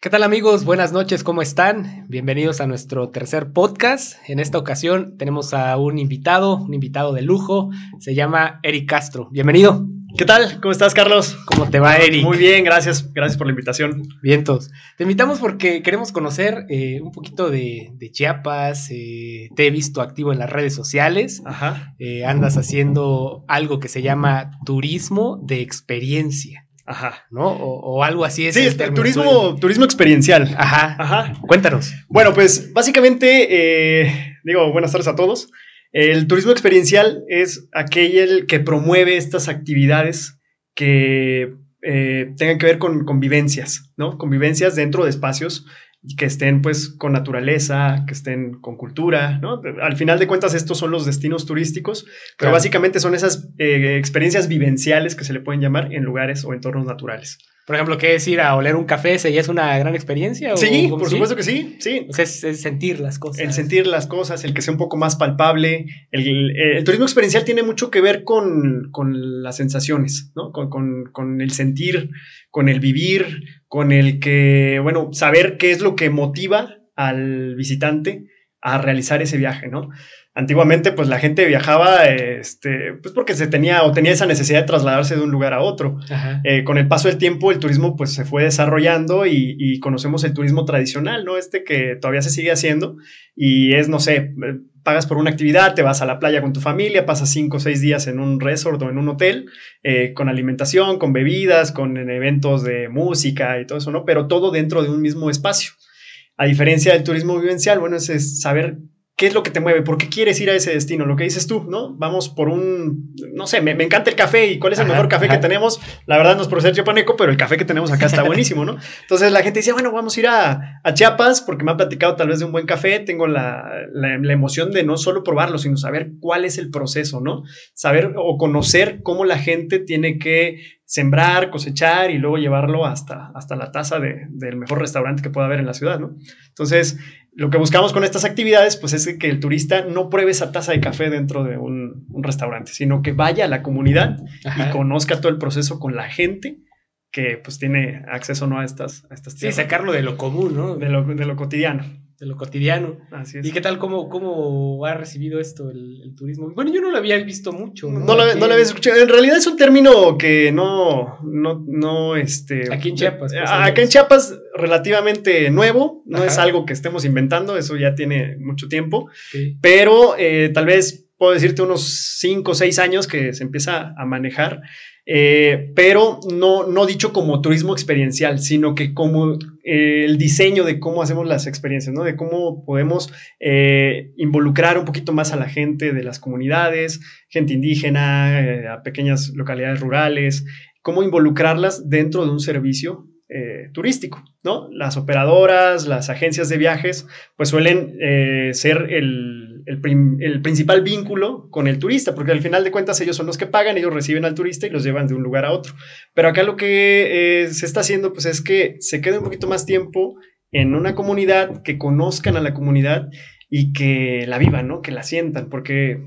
¿Qué tal amigos? Buenas noches, ¿cómo están? Bienvenidos a nuestro tercer podcast. En esta ocasión tenemos a un invitado, un invitado de lujo, se llama Eric Castro. Bienvenido. ¿Qué tal? ¿Cómo estás, Carlos? ¿Cómo te va, Eric? Muy bien, gracias. Gracias por la invitación. Vientos. Te invitamos porque queremos conocer eh, un poquito de, Chiapas. Eh, te he visto activo en las redes sociales. Ajá. Eh, andas haciendo algo que se llama turismo de experiencia. Ajá. ¿No? O, algo así es. Sí, el turismo, turismo experiencial. Ajá. Ajá. Cuéntanos. Bueno, pues básicamente, eh, digo, buenas tardes a todos. El turismo experiencial es aquel que promueve estas actividades que eh, tengan que ver con convivencias, ¿no? Convivencias dentro de espacios que estén pues con naturaleza, que estén con cultura, ¿no? Al final de cuentas estos son los destinos turísticos, pero básicamente son esas eh, experiencias vivenciales que se le pueden llamar en lugares o entornos naturales. Por ejemplo, ¿qué es ir a oler un café? ¿Ese ya es una gran experiencia? sí, por supuesto que sí, sí. es, sentir las cosas. El sentir las cosas, el que sea un poco más palpable. El, turismo experiencial tiene mucho que ver con, las sensaciones, ¿no? Con, el sentir, con el vivir, con el que, bueno, saber qué es lo que motiva al visitante a realizar ese viaje, ¿no? Antiguamente, pues la gente viajaba, este, pues porque se tenía o tenía esa necesidad de trasladarse de un lugar a otro. Eh, con el paso del tiempo, el turismo pues se fue desarrollando y, conocemos el turismo tradicional, ¿no? Este que todavía se sigue haciendo y es, no sé, pagas por una actividad, te vas a la playa con tu familia, pasas cinco o seis días en un resort o en un hotel, eh, con alimentación, con bebidas, con eventos de música y todo eso, ¿no? Pero todo dentro de un mismo espacio. A diferencia del turismo vivencial, bueno, es saber ¿Qué es lo que te mueve? ¿Por qué quieres ir a ese destino? Lo que dices tú, ¿no? Vamos por un, no sé, me, encanta el café y cuál es el mejor café que tenemos. La verdad no es por ser chiapaneco, pero el café que tenemos acá está buenísimo, ¿no? Entonces la gente dice, bueno, vamos a ir a, Chiapas porque me han platicado tal vez de un buen café. Tengo la, la, emoción de no solo probarlo, sino saber cuál es el proceso, ¿no? Saber o conocer cómo la gente tiene que sembrar, cosechar y luego llevarlo hasta, hasta la taza del mejor restaurante que pueda haber en la ciudad, ¿no? Entonces, lo que buscamos con estas actividades, pues es que el turista no pruebe esa taza de café dentro de un, restaurante, sino que vaya a la comunidad y conozca todo el proceso con la gente que pues tiene acceso ¿no? a estas, a estas Sí, sacarlo de lo común, ¿no? De lo, de lo cotidiano de lo cotidiano. Así ¿Y qué tal? ¿Cómo, cómo ha recibido esto el, turismo? Bueno, yo no lo había visto mucho. No, lo, había escuchado. En realidad es un término que no, no, no, este... Aquí en Chiapas. Pues, acá en Chiapas relativamente nuevo, no es algo que estemos inventando, eso ya tiene mucho tiempo, pero eh, tal vez puedo decirte unos 5 o 6 años que se empieza a manejar. Eh, pero no, no dicho como turismo experiencial, sino que como eh, el diseño de cómo hacemos las experiencias, ¿no? De cómo podemos eh, involucrar un poquito más a la gente de las comunidades, gente indígena, a pequeñas localidades rurales, cómo involucrarlas dentro de un servicio turístico, ¿no? Las operadoras, las agencias de viajes, pues suelen ser el el, principal vínculo con el turista, porque al final de cuentas ellos son los que pagan, ellos reciben al turista y los llevan de un lugar a otro. Pero acá lo que eh, se está haciendo, pues es que se quede un poquito más tiempo en una comunidad, que conozcan a la comunidad y que la vivan, ¿no? Que la sientan, porque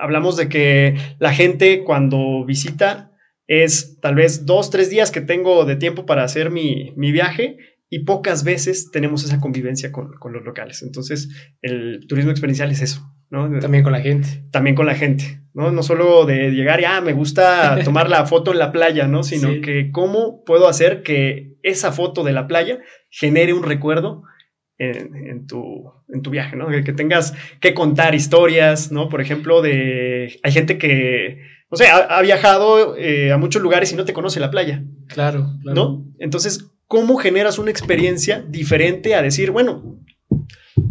hablamos de que la gente cuando visita es tal vez dos, tres días que tengo de tiempo para hacer mi, mi viaje y pocas veces tenemos esa convivencia con, los locales. Entonces, el turismo experiencial es eso, ¿no? También con la gente. También con la gente, ¿no? No solo de llegar y, ah, me gusta tomar la foto en la playa, ¿no? Sino que cómo puedo hacer que esa foto de la playa genere un recuerdo en, tu, en tu viaje, ¿no? Que, tengas que contar historias, ¿no? Por ejemplo, de... Hay gente que, no sé, ha, viajado eh, a muchos lugares y no te conoce la playa. Claro, claro. ¿No? Entonces, ¿cómo generas una experiencia diferente a decir, bueno,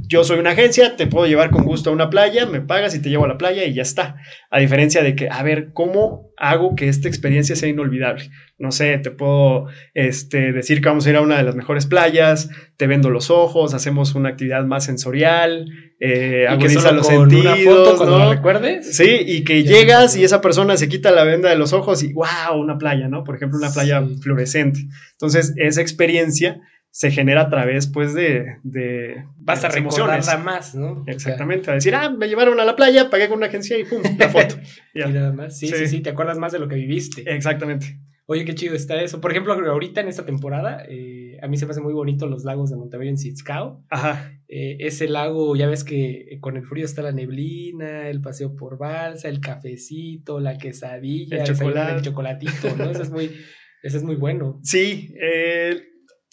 yo soy una agencia, te puedo llevar con gusto a una playa, me pagas y te llevo a la playa y ya está. A diferencia de que, a ver, ¿cómo hago que esta experiencia sea inolvidable? No sé, te puedo este, decir que vamos a ir a una de las mejores playas, te vendo los ojos, hacemos una actividad más sensorial, eh, agudiza los sentidos. ¿no? recuerdes. Sí, y que llegas y esa persona se quita la venda de los ojos y wow, una playa, ¿no? Por ejemplo, una playa fluorescente. Entonces, esa experiencia se genera a través, pues, de... de Vas a recordarla más, ¿no? Exactamente, a decir, ah, me llevaron a la playa, pagué con una agencia y pum, la foto. y nada más, sí, sí, sí, te acuerdas más de lo que viviste. Exactamente. Oye, qué chido está eso. Por ejemplo, ahorita en esta temporada, eh, a mí se me hace muy bonito los lagos de Montebello en Sitzcao. Ajá. Eh, ese lago, ya ves que con el frío está la neblina, el paseo por balsa, el cafecito, la quesadilla, El chocolate. el chocolatito, ¿no? Eso es muy, eso es muy bueno. Sí, eh,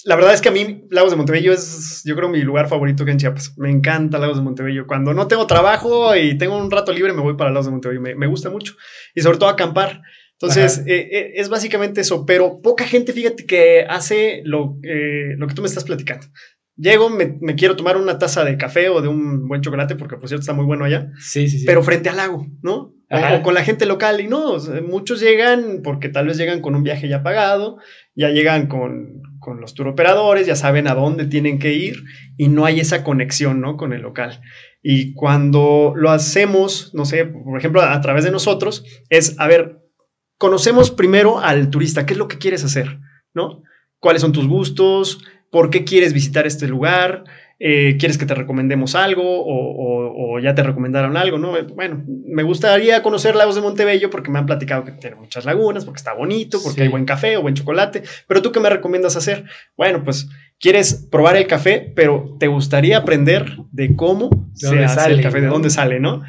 la verdad es que a mí Lagos de Montebello es, yo creo, mi lugar favorito que en Chiapas. Me encanta Lagos de Montebello. Cuando no tengo trabajo y tengo un rato libre, me voy para Lagos de Montebello. Me, me gusta mucho. Y sobre todo acampar. Entonces, eh, eh, es básicamente eso. Pero poca gente, fíjate, que hace lo, eh, lo que tú me estás platicando. Llego, me, me quiero tomar una taza de café o de un buen chocolate, porque por cierto está muy bueno allá Sí, sí, sí. pero frente al lago, ¿no? O, o con la gente local. Y no, muchos llegan porque tal vez llegan con un viaje ya pagado, ya llegan con, con los turoperadores, ya saben a dónde tienen que ir y no hay esa conexión, ¿no? Con el local. Y cuando lo hacemos, no sé, por ejemplo, a través de nosotros, es, a ver, conocemos primero al turista, qué es lo que quieres hacer, ¿no? ¿Cuáles son tus gustos? ¿Por qué quieres visitar este lugar? Eh, ¿Quieres que te recomendemos algo o, o- o ya te recomendaron algo? ¿no? Bueno, me gustaría conocer Lagos de Montebello porque me han platicado que tiene muchas lagunas, porque está bonito, porque Sí. hay buen café o buen chocolate, pero tú qué me recomiendas hacer? Bueno, pues quieres probar el café, pero te gustaría aprender de cómo ¿De se hace sale, el café, de dónde sale, ¿no?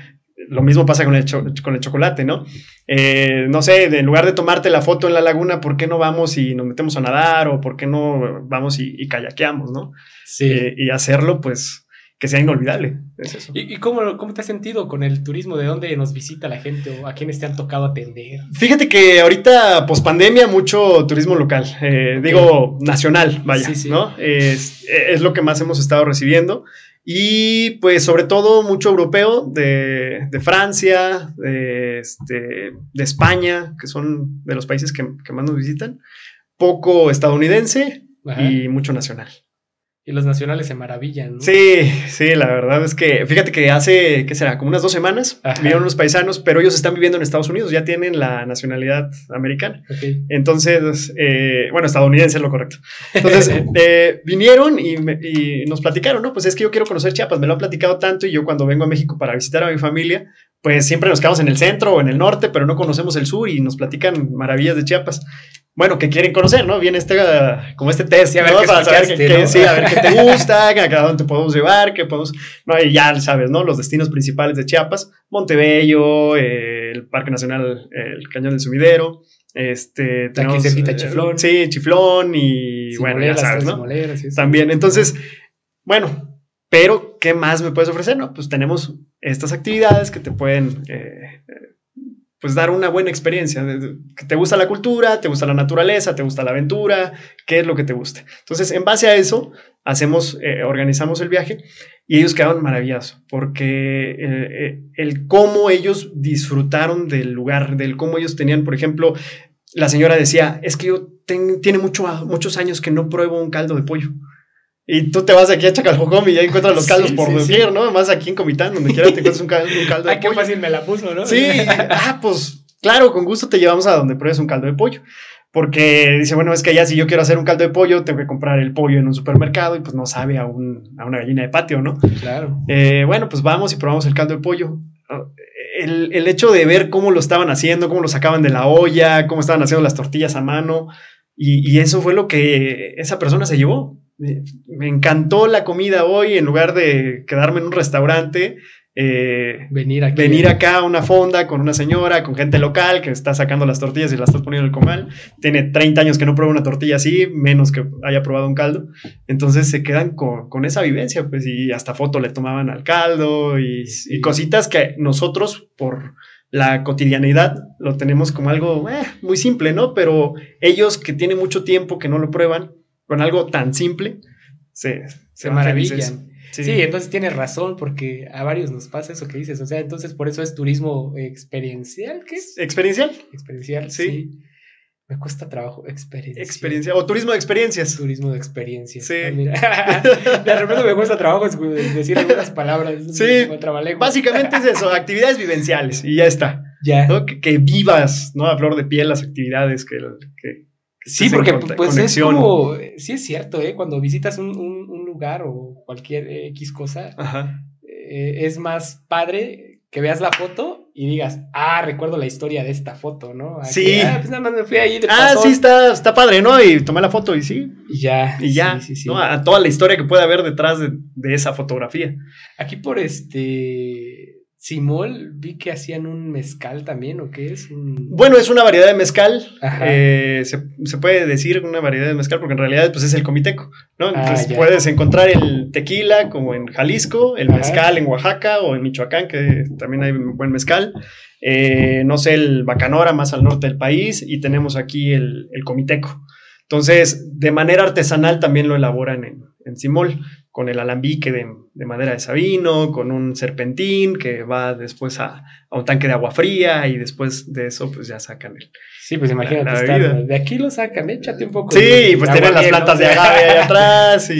Lo mismo pasa con el, con el chocolate, ¿no? Eh, no sé, en lugar de tomarte la foto en la laguna, ¿por qué no vamos y nos metemos a nadar? ¿O por qué no vamos y, y kayakeamos, ¿no? Sí. Eh, y hacerlo, pues, que sea inolvidable. Es eso. ¿Y, y cómo, cómo te has sentido con el turismo? ¿De dónde nos visita la gente o a quiénes te han tocado atender? Fíjate que ahorita, post pandemia, mucho turismo local, eh, digo nacional, vaya, Sí, sí. ¿no? Es, es lo que más hemos estado recibiendo. Y pues sobre todo mucho europeo de, de Francia, de, este, de España, que son de los países que, que más nos visitan, poco estadounidense Ajá. y mucho nacional. Y los nacionales se maravillan, ¿no? Sí, sí, la verdad es que, fíjate que hace, ¿qué será? Como unas dos semanas Ajá. vinieron unos paisanos, pero ellos están viviendo en Estados Unidos, ya tienen la nacionalidad americana. Entonces, eh, bueno, estadounidense es lo correcto. Entonces, eh, vinieron y, me- y nos platicaron, ¿no? Pues es que yo quiero conocer Chiapas, me lo han platicado tanto y yo cuando vengo a México para visitar a mi familia, pues siempre nos quedamos en el centro o en el norte, pero no conocemos el sur y nos platican maravillas de Chiapas. Bueno, que quieren conocer, ¿no? Viene este, como este test, a ver ¿no? qué Para saber sí, a ver qué te gusta, a cada dónde te podemos llevar, qué podemos, no, y ya sabes, ¿no? Los destinos principales de Chiapas, Montebello, eh, el Parque Nacional, eh, el Cañón del Sumidero, este, Aquí cerquita, eh, Chiflón. Sí, Chiflón y bueno, ya sabes, ¿no? También, entonces, bueno, pero ¿qué más me puedes ofrecer? No, pues tenemos estas actividades que te pueden, eh, pues dar una buena experiencia. te gusta la cultura, te gusta la naturaleza, te gusta la aventura, qué es lo que te gusta. Entonces, en base a eso, hacemos, eh, organizamos el viaje y ellos quedaron maravillados porque eh, eh, el cómo ellos disfrutaron del lugar, del cómo ellos tenían, por ejemplo, la señora decía, es que yo ten- tiene mucho, muchos años que no pruebo un caldo de pollo. Y tú te vas aquí a Chacaljocom y ya encuentras los caldos Sí, por sí, sí. doquier, ¿no? Más aquí en Comitán, donde quiera te encuentras un caldo, un caldo de Ay, qué pollo. fácil me la puso, ¿no? Sí, ah, pues claro, con gusto te llevamos a donde pruebes un caldo de pollo. Porque dice, bueno, es que ya si yo quiero hacer un caldo de pollo, tengo que comprar el pollo en un supermercado y pues no sabe a, un, a una gallina de patio, ¿no? Claro. Eh, bueno, pues vamos y probamos el caldo de pollo. Ah, El, el hecho de ver cómo lo estaban haciendo, cómo lo sacaban de la olla, cómo estaban haciendo las tortillas a mano, y, y eso fue lo que esa persona se llevó. Me, encantó la comida hoy, en lugar de quedarme en un restaurante, eh, Venir aquí. venir acá a una fonda con una señora, con gente local que está sacando las tortillas y las está poniendo en el comal. Tiene 30 años que no prueba una tortilla así, menos que haya probado un caldo. Entonces se quedan con, con esa vivencia, pues, y hasta foto le tomaban al caldo y, Sí. y cositas que nosotros, por la cotidianidad, lo tenemos como algo eh, muy simple, ¿no? Pero ellos que tienen mucho tiempo que no lo prueban, con algo tan simple, se, maravillan. Sí. entonces tienes razón, porque a varios nos pasa eso que dices. O sea, entonces por eso es turismo experiencial, ¿qué es? Experiencial, Experiencial, Sí. sí. Me cuesta trabajo. Experiencia. experiencia, o turismo de experiencias. Turismo de experiencia. Sí. Ah, mira. de repente me cuesta trabajo decir algunas palabras. Sí. Básicamente es eso, actividades vivenciales y ya está, Ya. ¿no? Que, que vivas, ¿no? A flor de piel las actividades, que Sí, en porque pues es conexión. como, sí es cierto, ¿eh? cuando visitas un, un- un lugar o cualquier X cosa, Ajá, eh, es más padre que veas la foto y digas, ah, recuerdo la historia de esta foto, ¿no? Aquí, Sí. Ah, pues nada más me fui ahí de Ah, pasón", sí, está, está padre, ¿no? Y tomé la foto y sí, Y ya. y ya, Sí, sí, sí. ¿no? A toda la historia que puede haber detrás de, de esa fotografía. Aquí por este. Simol, vi que hacían un mezcal también, ¿o qué es? Un... Bueno, es una variedad de mezcal, eh, se, se puede decir una variedad de mezcal porque en realidad pues es el comiteco, ¿no? Ah, Entonces puedes encontrar el tequila como en Jalisco, el Ajá. mezcal en Oaxaca o en Michoacán, que también hay buen mezcal, eh, no sé, el bacanora más al norte del país y tenemos aquí el, el comiteco. Entonces, de manera artesanal también lo elaboran en, en Simol, con el alambique de, de madera de sabino, con un serpentín que va después a, a un tanque de agua fría y después de eso pues ya sacan el... Sí, pues imagínate, La- la estar- bebida. de aquí lo sacan, échate un poco. Sí, de- y pues tienen las plantas de agave ahí atrás y,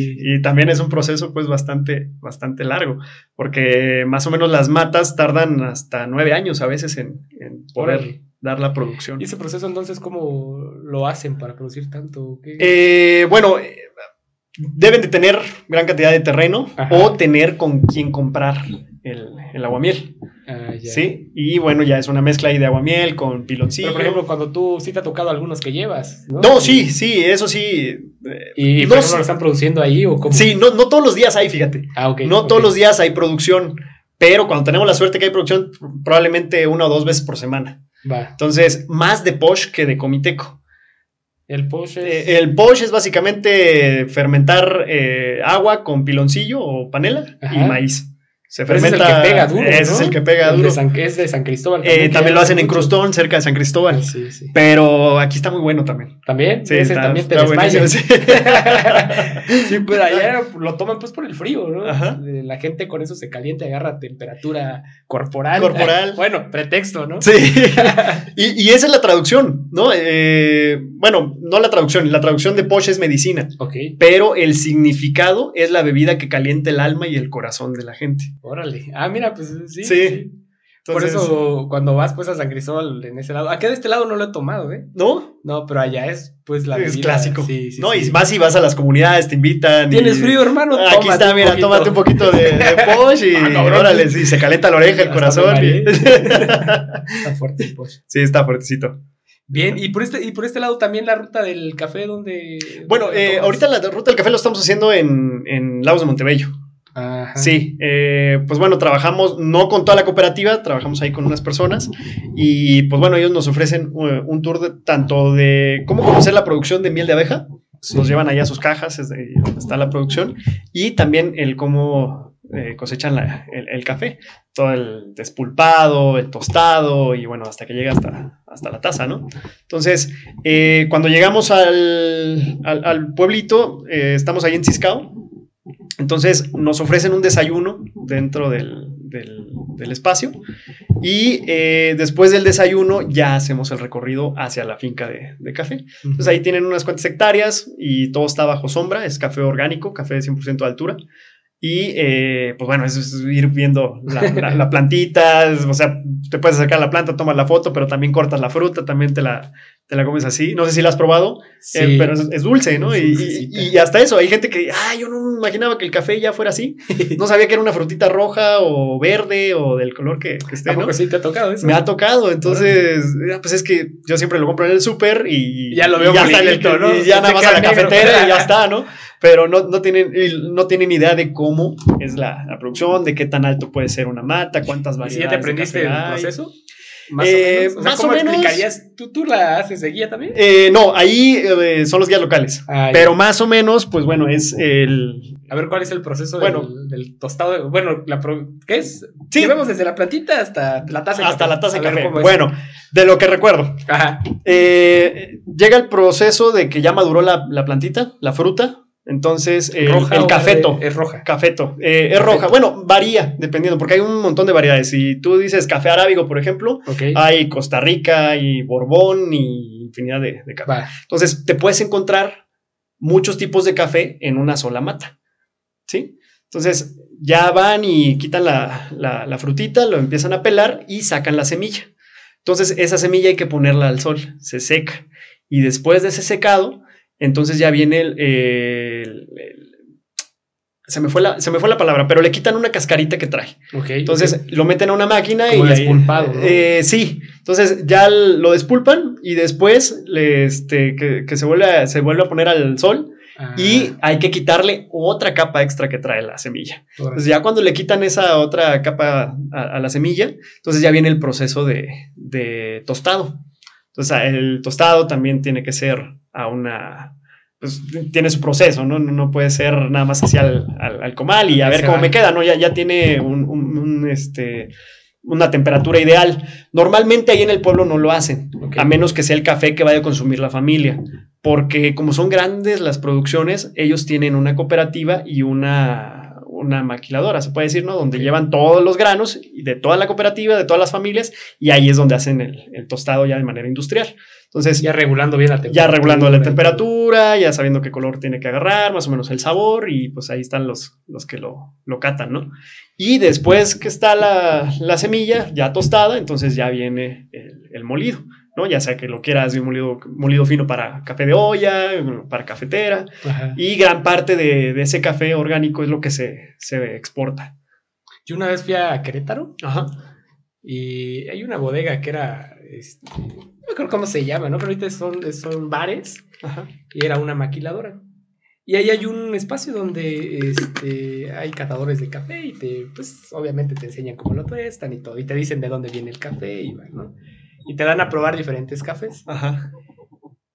Sí. y también es un proceso pues bastante, bastante largo, porque más o menos las matas tardan hasta nueve años a veces en, en poder dar la producción. ¿Y ese proceso entonces cómo lo hacen para producir tanto? Eh, bueno, deben de tener gran cantidad de terreno Ajá. o tener con quien comprar el, el aguamiel, Ah, ya. ¿sí? Y bueno, ya es una mezcla ahí de aguamiel con piloncillo. Pero por ejemplo, cuando tú sí te ha tocado algunos que llevas, ¿no? no, sí, sí, eso sí. eh, ¿Y no lo están produciendo ahí o cómo? Sí, no, no todos los días hay, fíjate. Ah, ok. No todos los días hay producción, pero cuando tenemos la suerte que hay producción, probablemente una o dos veces por semana. Va. Entonces, más de posh que de comiteco. El posh es... Eh, el posh es básicamente fermentar eh, agua con piloncillo o panela Ajá. y maíz. Se Pero ese es el fermenta. que pega duro, Ese ¿no? es el que pega El de duro. San- es de San Cristóbal. Eh, también lo hace hacen en. Crustón, cerca de San Cristóbal. Sí, sí. Pero aquí está muy bueno también. ¿También? Sí, Ese está- también te desmayas. sí. sí, pero allá lo toman pues por el frío, ¿no? Ajá. La gente con eso se calienta y agarra temperatura corporal. Corporal. Bueno, pretexto, ¿no? Sí. y, y esa es la traducción, ¿no? Eh, bueno, no la traducción, la traducción de posh es medicina. Ok, pero el significado es la bebida que calienta el alma y el corazón de la gente. Órale. Ah, mira, pues sí. Sí. sí. Por eso cuando vas pues a San Cristóbal en ese lado, acá de este lado no lo he tomado, ¿eh? ¿no? No, pero allá es pues la es bebida- clásico. Sí, sí, no, y más si vas a las comunidades, te invitan. y- ¿Tienes frío, hermano? Aquí está, mira, poquito. tómate un poquito de, de posh y Ah, cabrón. órale, sí, se calienta la oreja, el corazón. y- Está fuerte el posh. sí, está fuertecito. Bien, y por este, y por este lado también la ruta del café donde. Bueno, eh, ahorita la ruta del café lo estamos haciendo en, en Lagos de Montebello. Ajá. Sí, eh, pues bueno, trabajamos no con toda la cooperativa, trabajamos ahí con unas personas y pues bueno, ellos nos ofrecen uh, un tour de, tanto de cómo conocer la producción de miel de abeja, Sí. nos llevan allá a sus cajas, es de donde está la producción, y también el cómo eh, cosechan la- el, el café, todo el despulpado, el tostado y bueno, hasta que llega hasta, hasta la taza, ¿no? Entonces, eh, cuando llegamos al, al- al pueblito, eh, estamos ahí en Ciscao, entonces nos ofrecen un desayuno dentro del, del- del espacio y eh, después del desayuno ya hacemos el recorrido hacia la finca de, de café. Entonces ahí tienen unas cuantas hectáreas y todo está bajo sombra, es café orgánico, café de 100% de altura. Y eh, pues bueno, eso es ir viendo la, la- la plantita, es- o sea, te puedes acercar a la planta, tomas la foto, pero también cortas la fruta, también te la, te la comes así. No sé si la has probado, Sí. eh, pero es, es dulce, ¿no? Es Y, y- y hasta eso, hay gente que, ah, yo no me imaginaba que el café ya fuera así. No sabía que era una frutita roja o verde o del color que, que esté, ¿no? Sí te ha tocado eso. Me ha tocado, entonces, eh, pues es que yo siempre lo compro en el súper y Ya lo veo y ya, está el- ¿no? y ya nada más a la cafetera y ya está, ¿no? Pero no, no, tienen, y no tienen idea de cómo es la, la producción, de qué tan alto puede ser una mata, cuántas ¿Y variedades. si ya te aprendiste de el hay. Más Eh, o menos. O sea, más o ¿cómo menos. explicarías? ¿Tú, ¿Tú la haces de guía también? Eh, no, ahí eh, son los guías locales. Ah, pero más o menos, pues bueno, es el. A ver, ¿cuál es el proceso Bueno. del, del tostado? de- bueno, la pro- ¿qué es? Sí. Llevamos desde la plantita hasta la taza Hasta café. la taza de café. Bueno, de lo que recuerdo. Ajá. Eh, llega el proceso de que ya maduró la, la plantita, la fruta. Entonces, el, ¿Roja el cafeto. Es roja. Cafeto. eh, es Cafeto. roja. Bueno, varía, dependiendo, porque hay un montón de variedades. Si tú dices café arábigo, por ejemplo, hay Costa Rica, hay Borbón y infinidad de, de café. Entonces, te puedes encontrar muchos tipos de café en una sola mata. ¿Sí? Entonces, ya van y quitan la, la- la frutita, lo empiezan a pelar y sacan la semilla. Entonces, esa semilla hay que ponerla al sol, se seca. Y después de ese secado, entonces ya viene el, el- el- se me, fue la, se me fue la palabra, pero le quitan una cascarita que trae. Ok. Entonces lo meten a una máquina Como y despulpado, ¿no? eh, sí. Entonces ya lo despulpan y después le, este, que, que se, vuelve a, se vuelve a poner al sol Ah, y hay que quitarle otra capa extra que trae la semilla. Entonces ya cuando le quitan esa otra capa a, a la semilla, entonces ya viene el proceso de, de tostado. Entonces el tostado también tiene que ser a una... Pues tiene su proceso, ¿no? No, puede ser nada más hacia al, al- al comal y a ver cómo me queda, ¿no? Ya, ya tiene un, un- un, este, una temperatura ideal. Normalmente ahí en el pueblo no lo hacen, a menos que sea el café que vaya a consumir la familia. Porque como son grandes las producciones, ellos tienen una cooperativa y una, una maquiladora, se puede decir, ¿no? Donde llevan todos los granos de toda la cooperativa, de todas las familias, y ahí es donde hacen el, el tostado ya de manera industrial. Entonces, Ya regulando bien la ya temperatura. regulando la temperatura, ya sabiendo qué color tiene que agarrar, más o menos el sabor, y pues ahí están los, los que lo, lo catan, ¿no? Y después que está la, la semilla ya tostada, entonces ya viene el, el molido, ¿no? Ya sea que lo quieras de un molido, molido fino para café de olla, para cafetera, Ajá. y gran parte de, de ese café orgánico es lo que se, se exporta. Yo una vez fui a Querétaro Ajá. y hay una bodega que era, este, no me acuerdo cómo se llama, ¿no? Pero ahorita son, son bares Ajá. y era una maquiladora. Y ahí hay un espacio donde este, hay catadores de café y te, pues obviamente te enseñan cómo lo tuestan y todo. Y te dicen de dónde viene el café y, bueno, y te dan a probar diferentes cafés. Ajá.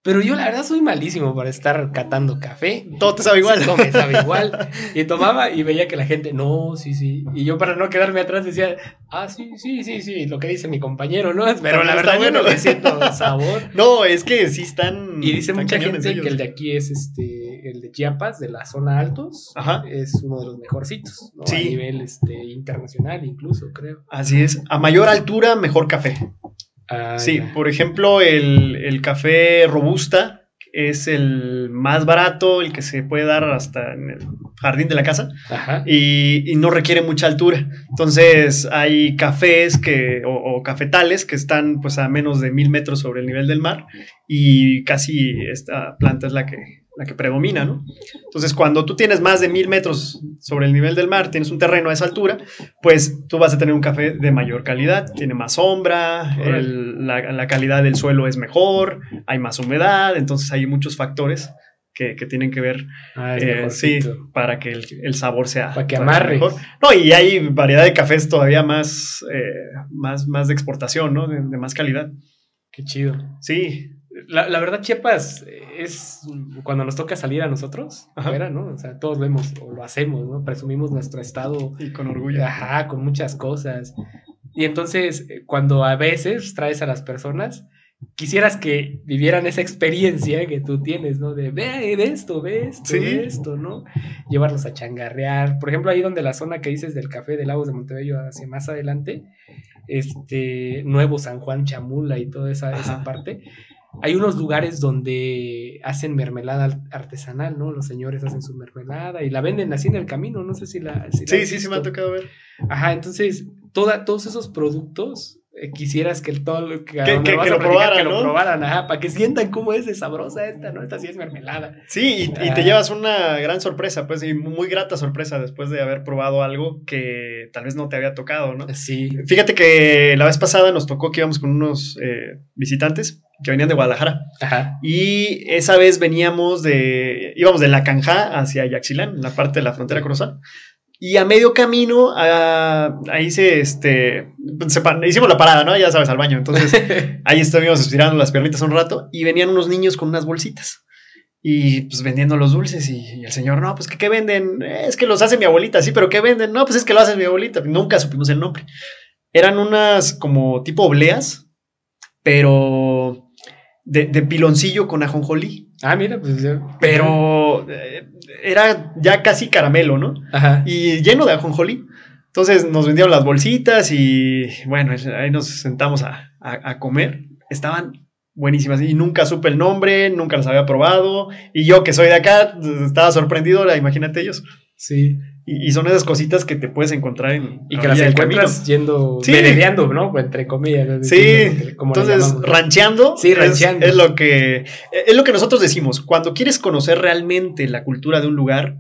Pero yo la verdad soy malísimo para estar catando café. Todo te sabe igual. Todo me sabe igual. Y tomaba y veía que la gente, no, sí, sí. Y yo para no quedarme atrás decía, ah, sí, sí, sí, sí, lo que dice mi compañero, ¿no? Pero la verdad yo bueno. no le siento sabor. No, es que sí están. Y dice están mucha gente ellos. que el de aquí es este, el de Chiapas, de la zona altos, Ajá. es uno de los mejorcitos, ¿no? Sí. A nivel este, internacional incluso, creo. Así es. A mayor altura, mejor café. Ah, Sí, ya. por ejemplo, el, el café robusta es el más barato, el que se puede dar hasta en el jardín de la casa Ajá. y, y no requiere mucha altura. Entonces hay cafés que, o, o cafetales que están pues a menos de mil metros sobre el nivel del mar y casi esta planta es la que, la que predomina, ¿no? Entonces cuando tú tienes más de mil metros sobre el nivel del mar, tienes un terreno a esa altura, pues tú vas a tener un café de mayor calidad, tiene más sombra, el- la, la calidad del suelo es mejor, hay más humedad, entonces hay muchos factores que, que tienen que ver Ah, eh, sí, para que el, el sabor sea Para que amarre. mejor. No, y hay variedad de cafés todavía más, eh, más, más de exportación, ¿no? De, de más calidad. Qué chido. Sí, La, la verdad, Chiapas es cuando nos toca salir a nosotros, Ajá. fuera, ¿no? O sea, todos vemos o lo hacemos, ¿no? Presumimos nuestro estado, y con orgullo. ajá, con muchas cosas. Y entonces, eh, cuando a veces traes a las personas, quisieras que vivieran esa experiencia que tú tienes, ¿no? De ve, ve esto, ve esto, Sí. ve esto, ¿no? Llevarlos a changarrear. Por ejemplo, ahí donde la zona que dices del café de Lagos de Montebello hacia más adelante, este, Nuevo San Juan Chamula y toda esa, esa parte. Hay unos lugares donde hacen mermelada al- artesanal, ¿no? Los señores hacen su mermelada y la venden así en el camino, no sé si la... si la Sí, sí, sí me ha tocado ver. Ajá, entonces, toda, todos esos productos quisieras que todo lo que, Que- que- lo probaran, que lo ¿no? probaran, ajá, para que sientan cómo es de sabrosa esta, ¿no? Esta sí es mermelada. Sí, y, y Ah. te llevas una gran sorpresa, pues, y muy grata sorpresa después de haber probado algo que tal vez no te había tocado, ¿no? Sí. Fíjate que la vez pasada nos tocó que íbamos con unos eh, visitantes que venían de Guadalajara. Ajá. Y esa vez veníamos de. íbamos de La Canja hacia Yaxilán, en la parte de la frontera corozal. Y a medio camino, ah, ahí se, este, se hicimos la parada, ¿no? Ya sabes, al baño. Entonces, ahí estuvimos estirando las piernitas un rato y venían unos niños con unas bolsitas. Y pues vendiendo los dulces y, y el señor, no, pues que qué venden, "Eh, es que los hace mi abuelita, sí, pero ¿qué venden? No, pues es que lo hace mi abuelita. Nunca supimos el nombre. Eran unas como tipo obleas, pero de, de piloncillo con ajonjolí. ah, mira, pues Pero eh, era ya casi caramelo, ¿no? Ajá. y lleno de ajonjolí. Entonces nos vendieron las bolsitas y bueno, ahí nos sentamos a, a- a comer. Estaban buenísimas y nunca supe el nombre, nunca las había probado. Y yo que soy de acá, estaba sorprendido, imagínate ellos. Sí. Y, y son esas cositas que te puedes encontrar en Y que las encuentras yendo, Sí. ¿no? Entre comillas. ¿no? Sí, como Entonces, rancheando, Sí, es- rancheando. Es, lo que es lo que nosotros decimos. Cuando quieres conocer realmente la cultura de un lugar,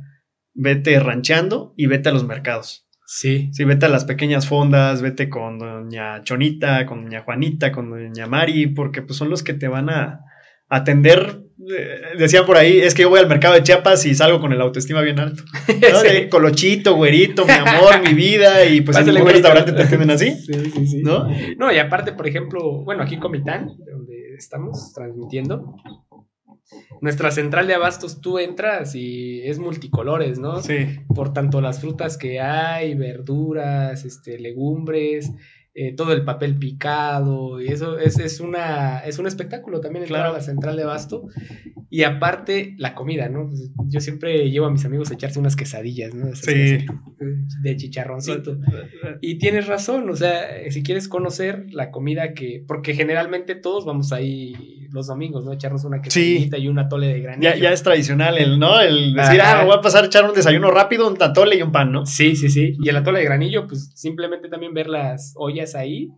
vete rancheando y vete a los mercados. Sí. Sí, vete a las pequeñas fondas, vete con doña Chonita, con doña Juanita, con doña Mari, porque pues son los que te van a atender. Eh, Decían por ahí, es que yo voy al mercado de Chiapas y salgo con el autoestima bien alto. ¿no? Sí. Colochito, güerito, mi amor, mi vida, y pues en güerito. restaurante te atienden así, Sí, sí, sí. ¿no? No, y aparte, por ejemplo, bueno, aquí en Comitán, donde estamos transmitiendo, nuestra central de abastos, tú entras y es multicolores, ¿no? Sí. Por tanto las frutas que hay, verduras, este, legumbres, eh, todo el papel picado, y eso es, es, una, es un espectáculo también entrar Claro. a la central de abasto. Y aparte, la comida, ¿no? Pues, yo siempre llevo a mis amigos a echarse unas quesadillas, ¿no? Esas Sí. hacen De chicharroncito. Y tienes razón, o sea, eh, si quieres conocer la comida que, porque generalmente todos vamos ahí los domingos, ¿no? Echarnos una quesadillita y un atole de granillo. Ya, ya es tradicional el, ¿no? El decir, Ajá. ah, me voy a pasar a echar un desayuno rápido, un tatole y un pan, ¿no? Sí, sí, sí. Y el atole de granillo, pues simplemente también ver las ollas ahí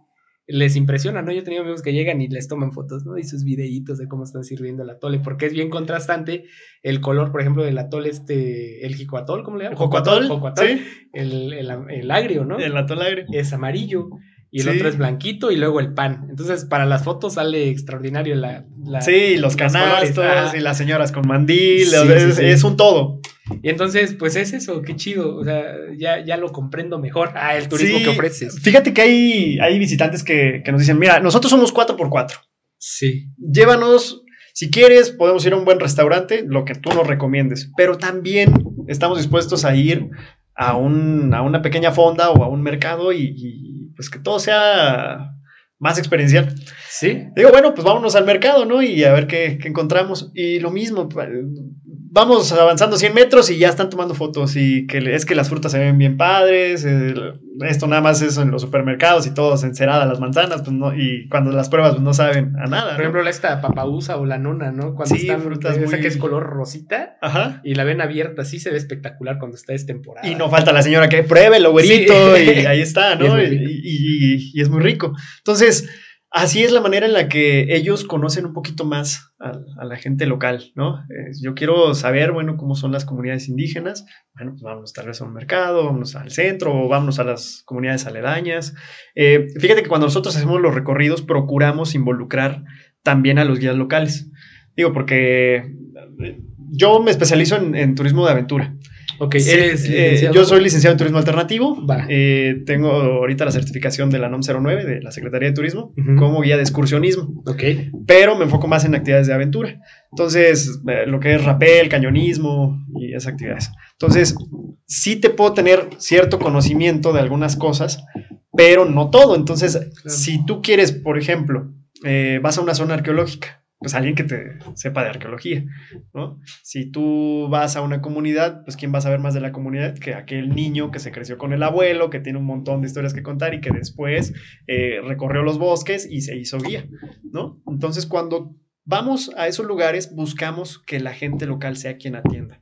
les impresiona, ¿no? Yo he tenido amigos que llegan y les toman fotos, ¿no? Y sus videitos de cómo están sirviendo el atole, porque es bien contrastante el color, por ejemplo, del atole este, el jicoatol, ¿cómo le llaman? Jocoatol, Jocoatol. sí, El, el, el agrio, ¿no? el atole agrio. es amarillo y el Sí. otro es blanquito y luego el pan. Entonces, para las fotos sale extraordinario la... la- Sí, los canastos y las señoras con mandil, Sí, es un todo. Y entonces, pues es eso, qué chido. O sea, ya, ya lo comprendo mejor. Ah, el turismo Sí, que ofreces. Fíjate que hay, hay visitantes que, que nos dicen, mira, nosotros somos 4x4, Sí. llévanos, si quieres, podemos ir a un buen restaurante, lo que tú nos recomiendes, pero también estamos dispuestos a ir a, un, a una pequeña fonda o a un mercado y, y, pues que todo sea más experiencial. Sí. Digo, bueno, pues vámonos al mercado, ¿no? Y a ver qué, qué encontramos. Y lo mismo, vamos avanzando 100 metros y ya están tomando fotos y que es que las frutas se ven bien padres, el- esto nada más es en los supermercados y todos enceradas las manzanas, pues no, y cuando las pruebas pues no saben a nada. Por ¿no? ejemplo, esta papausa o la nona, ¿no? Cuando Sí, están frutas esa muy- que es color rosita Ajá. y la ven abierta, sí se ve espectacular cuando está destemporada. Y no falta la señora que pruebe lo güerito Sí. y ahí está, es ¿no? muy Y, rico. y- y- y es muy rico. Entonces, así es la manera en la que ellos conocen un poquito más a, la gente local, ¿no? Eh, yo quiero saber, bueno, cómo son las comunidades indígenas. Bueno, pues vámonos tal vez a un mercado, vámonos al centro o vámonos a las comunidades aledañas. Eh, fíjate que cuando nosotros hacemos los recorridos, procuramos involucrar también a los guías locales. Digo, porque eh, yo me especializo en turismo de aventura. Ok, Sí, eres eh, licenciado? yo soy licenciado en turismo alternativo. Va. Eh, tengo ahorita la certificación de la NOM 09 de la Secretaría de Turismo como guía de excursionismo, Ok. pero me enfoco más en actividades de aventura. Entonces, eh, lo que es rapel, cañonismo y esas actividades. Entonces, sí te puedo tener cierto conocimiento de algunas cosas, pero no todo. Entonces, si tú quieres, por ejemplo, eh, vas a una zona arqueológica, pues alguien que te sepa de arqueología, ¿no? Si tú vas a una comunidad, pues ¿quién va a saber más de la comunidad que aquel niño que se creció con el abuelo, que tiene un montón de historias que contar y que después eh, recorrió los bosques y se hizo guía, ¿no? Entonces, cuando vamos a esos lugares, buscamos que la gente local sea quien atienda,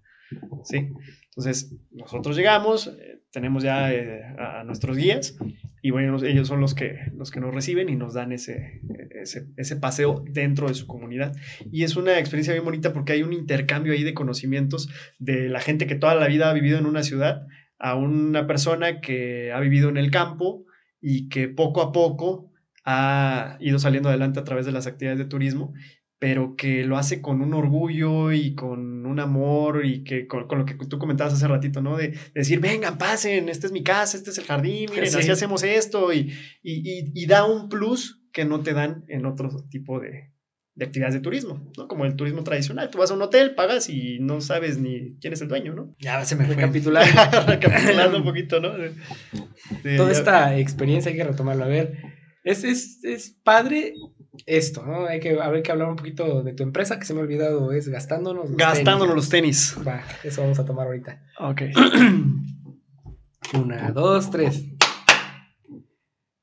¿sí? Entonces, nosotros llegamos, eh, tenemos ya eh, a, nuestros guías y bueno, ellos son los que, los que nos reciben y nos dan ese, ese, ese paseo dentro de su comunidad. Y es una experiencia bien bonita porque hay un intercambio ahí de conocimientos de la gente que toda la vida ha vivido en una ciudad a una persona que ha vivido en el campo y que poco a poco ha ido saliendo adelante a través de las actividades de turismo pero que lo hace con un orgullo y con un amor y que con, con lo que tú comentabas hace ratito, ¿no? De, de, decir, vengan, pasen, esta es mi casa, este es el jardín, miren, Sí. así hacemos esto y, y, y- y da un plus que no te dan en otro tipo de, de actividades de turismo, ¿no? Como el turismo tradicional. Tú vas a un hotel, pagas y no sabes ni quién es el dueño, ¿no? Ya se me recapitular. Recapitulando un poquito, ¿no? De- Toda ya- esta experiencia hay que retomarlo. A ver, es, es, es padre esto, ¿no? Hay que, haber que hablar un poquito de tu empresa, que se me ha olvidado, es gastándonos. los Gastándonos tenis. los tenis. Va, eso vamos a tomar ahorita. Ok. Una, dos, tres.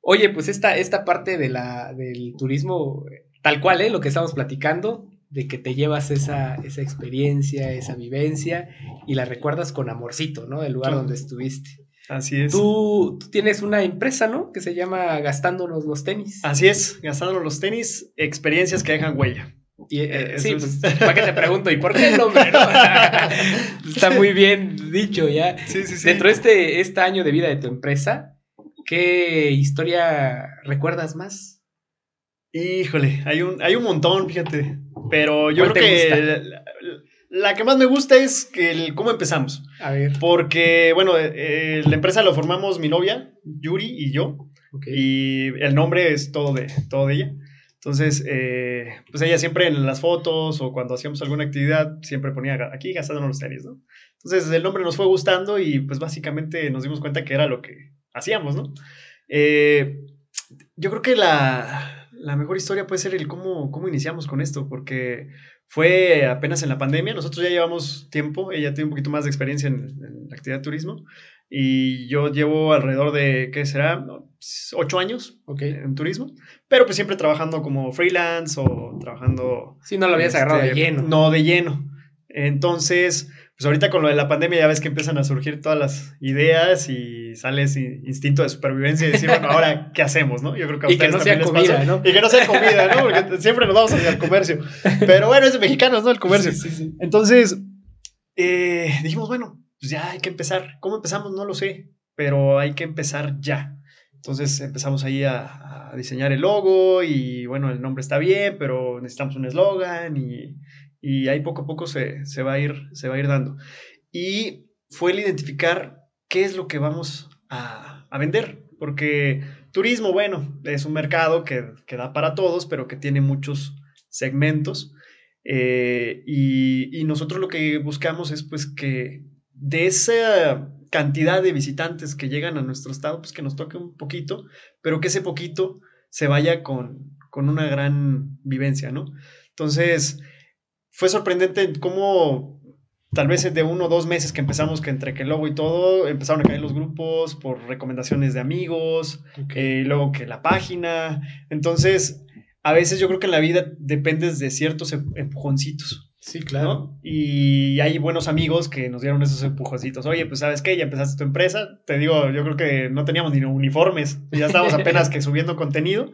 Oye, pues esta, esta parte de la, del turismo, tal cual, ¿eh? Lo que estamos platicando, de que te llevas esa, esa experiencia, esa vivencia y la recuerdas con amorcito, ¿no? Del lugar donde estuviste. Así es. Tú, tú tienes una empresa, ¿no? Que se llama Gastándonos los tenis. Así es, gastándonos los tenis, experiencias que dejan huella. Y, eh, Eh, sí, es- pues, ¿para qué te pregunto? ¿Y por qué el nombre? no? Está muy bien dicho ya. Sí, sí, sí. Dentro de este, este año de vida de tu empresa, ¿qué historia recuerdas más? Híjole, hay un, hay un montón, fíjate. Pero yo ¿Cuál creo te que la, la que más me gusta es que el, cómo empezamos. A ver. Porque, bueno, eh, eh, la empresa lo formamos mi novia, Yuri, y yo. ok. Y el nombre es todo de, todo de ella. Entonces, eh, pues ella siempre en las fotos o cuando hacíamos alguna actividad, siempre ponía "Ga- aquí gastándonos los tenis, ¿no? Entonces, el nombre nos fue gustando y pues básicamente nos dimos cuenta que era lo que hacíamos, ¿no? Eh, yo creo que la, la mejor historia puede ser el cómo, cómo iniciamos con esto, porque fue apenas en la pandemia, nosotros ya llevamos tiempo, ella tiene un poquito más de experiencia en, en la actividad de turismo y yo llevo alrededor de, ¿qué será? Ocho años Ok. en turismo, pero pues siempre trabajando como freelance o trabajando... Sí, no lo habías agarrado de este, lleno. No, de lleno. Entonces, pues ahorita con lo de la pandemia ya ves que empiezan a surgir todas las ideas y sale ese instinto de supervivencia y decir, bueno, ahora, ¿qué hacemos, no? Yo creo que a Y que ustedes no sea les comida. ¿no? Y que no sea comida, ¿no? Porque siempre nos vamos hacia el comercio. Pero bueno, es de mexicanos, ¿no? El comercio. Sí, sí, sí. Entonces, eh, dijimos, bueno, pues ya hay que empezar. ¿Cómo empezamos? No lo sé, pero hay que empezar ya. Entonces empezamos ahí a, a diseñar el logo y bueno, el nombre está bien, pero necesitamos un eslogan y, y ahí poco a poco se, se va a ir, se va a ir dando. Y fue el identificar qué es lo que vamos a, a vender, porque turismo, bueno, es un mercado que, que da para todos, pero que tiene muchos segmentos. Eh, y, y nosotros lo que buscamos es pues que de esa cantidad de visitantes que llegan a nuestro estado, pues que nos toque un poquito, pero que ese poquito se vaya con, con una gran vivencia, ¿no? Entonces, fue sorprendente cómo tal vez de uno o dos meses que empezamos, que entre que el logo y todo, empezaron a caer los grupos por recomendaciones de amigos, eh, luego que la página. Entonces, a veces yo creo que en la vida dependes de ciertos em- empujoncitos. Sí, claro. ¿no? Y hay buenos amigos que nos dieron esos empujoncitos. Oye, pues sabes qué, ya empezaste tu empresa. Te digo, yo creo que no teníamos ni uniformes. Ya estábamos apenas que subiendo contenido.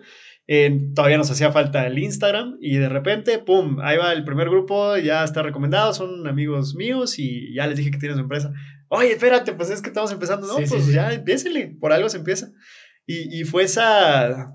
Eh, todavía nos hacía falta el Instagram y de repente, ¡pum! Ahí va el primer grupo, ya está recomendado, son amigos míos y ya les dije que tienes su empresa. Oye, espérate, pues es que estamos empezando. No, Sí, pues sí. ya empiécele, por algo se empieza. Y, y fue esa,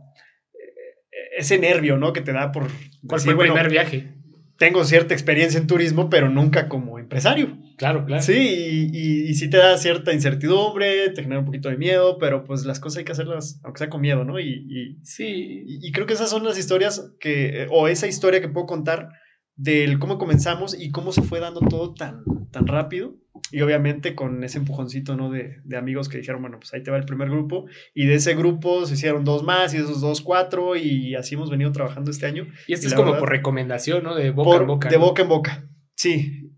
ese nervio, ¿no? Que te da por... ¿Cuál decir, fue el bueno, primer viaje? tengo cierta experiencia en turismo, pero nunca como empresario. Claro, claro. Sí, y, y, y sí te da cierta incertidumbre, te genera un poquito de miedo, pero pues las cosas hay que hacerlas, aunque sea con miedo, ¿no? Y, y, Sí. y- creo que esas son las historias que, o esa historia que puedo contar del cómo comenzamos y cómo se fue dando todo tan, tan rápido. Y obviamente con ese empujoncito, ¿no? De, de amigos que dijeron, bueno, pues ahí te va el primer grupo. Y de ese grupo se hicieron dos más y esos dos, cuatro. Y así hemos venido trabajando este año. Y esto es como verdad- por recomendación, ¿no? De boca Por- en boca. de ¿no? boca en boca. Sí.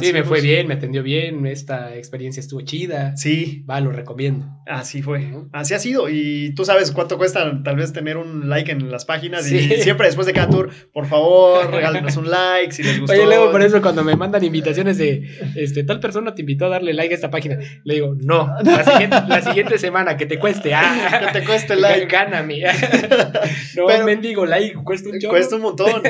Sí, me fue bien, me atendió bien, esta experiencia estuvo chida. Sí, Va, lo recomiendo. Así fue, Ujú. así ha sido. Y tú sabes cuánto cuesta tal vez tener un like en las páginas. Sí. Y siempre después de cada tour, por favor, regálenos un like si les gustó. Oye, luego por eso cuando me mandan invitaciones de este tal persona te invitó a darle like a esta página, le digo, no, la siguiente, la siguiente semana que te cueste, ah, Que te cueste el like. gáname. no, Pero- mendigo like, cuesta un chorro. Cuesta un montón.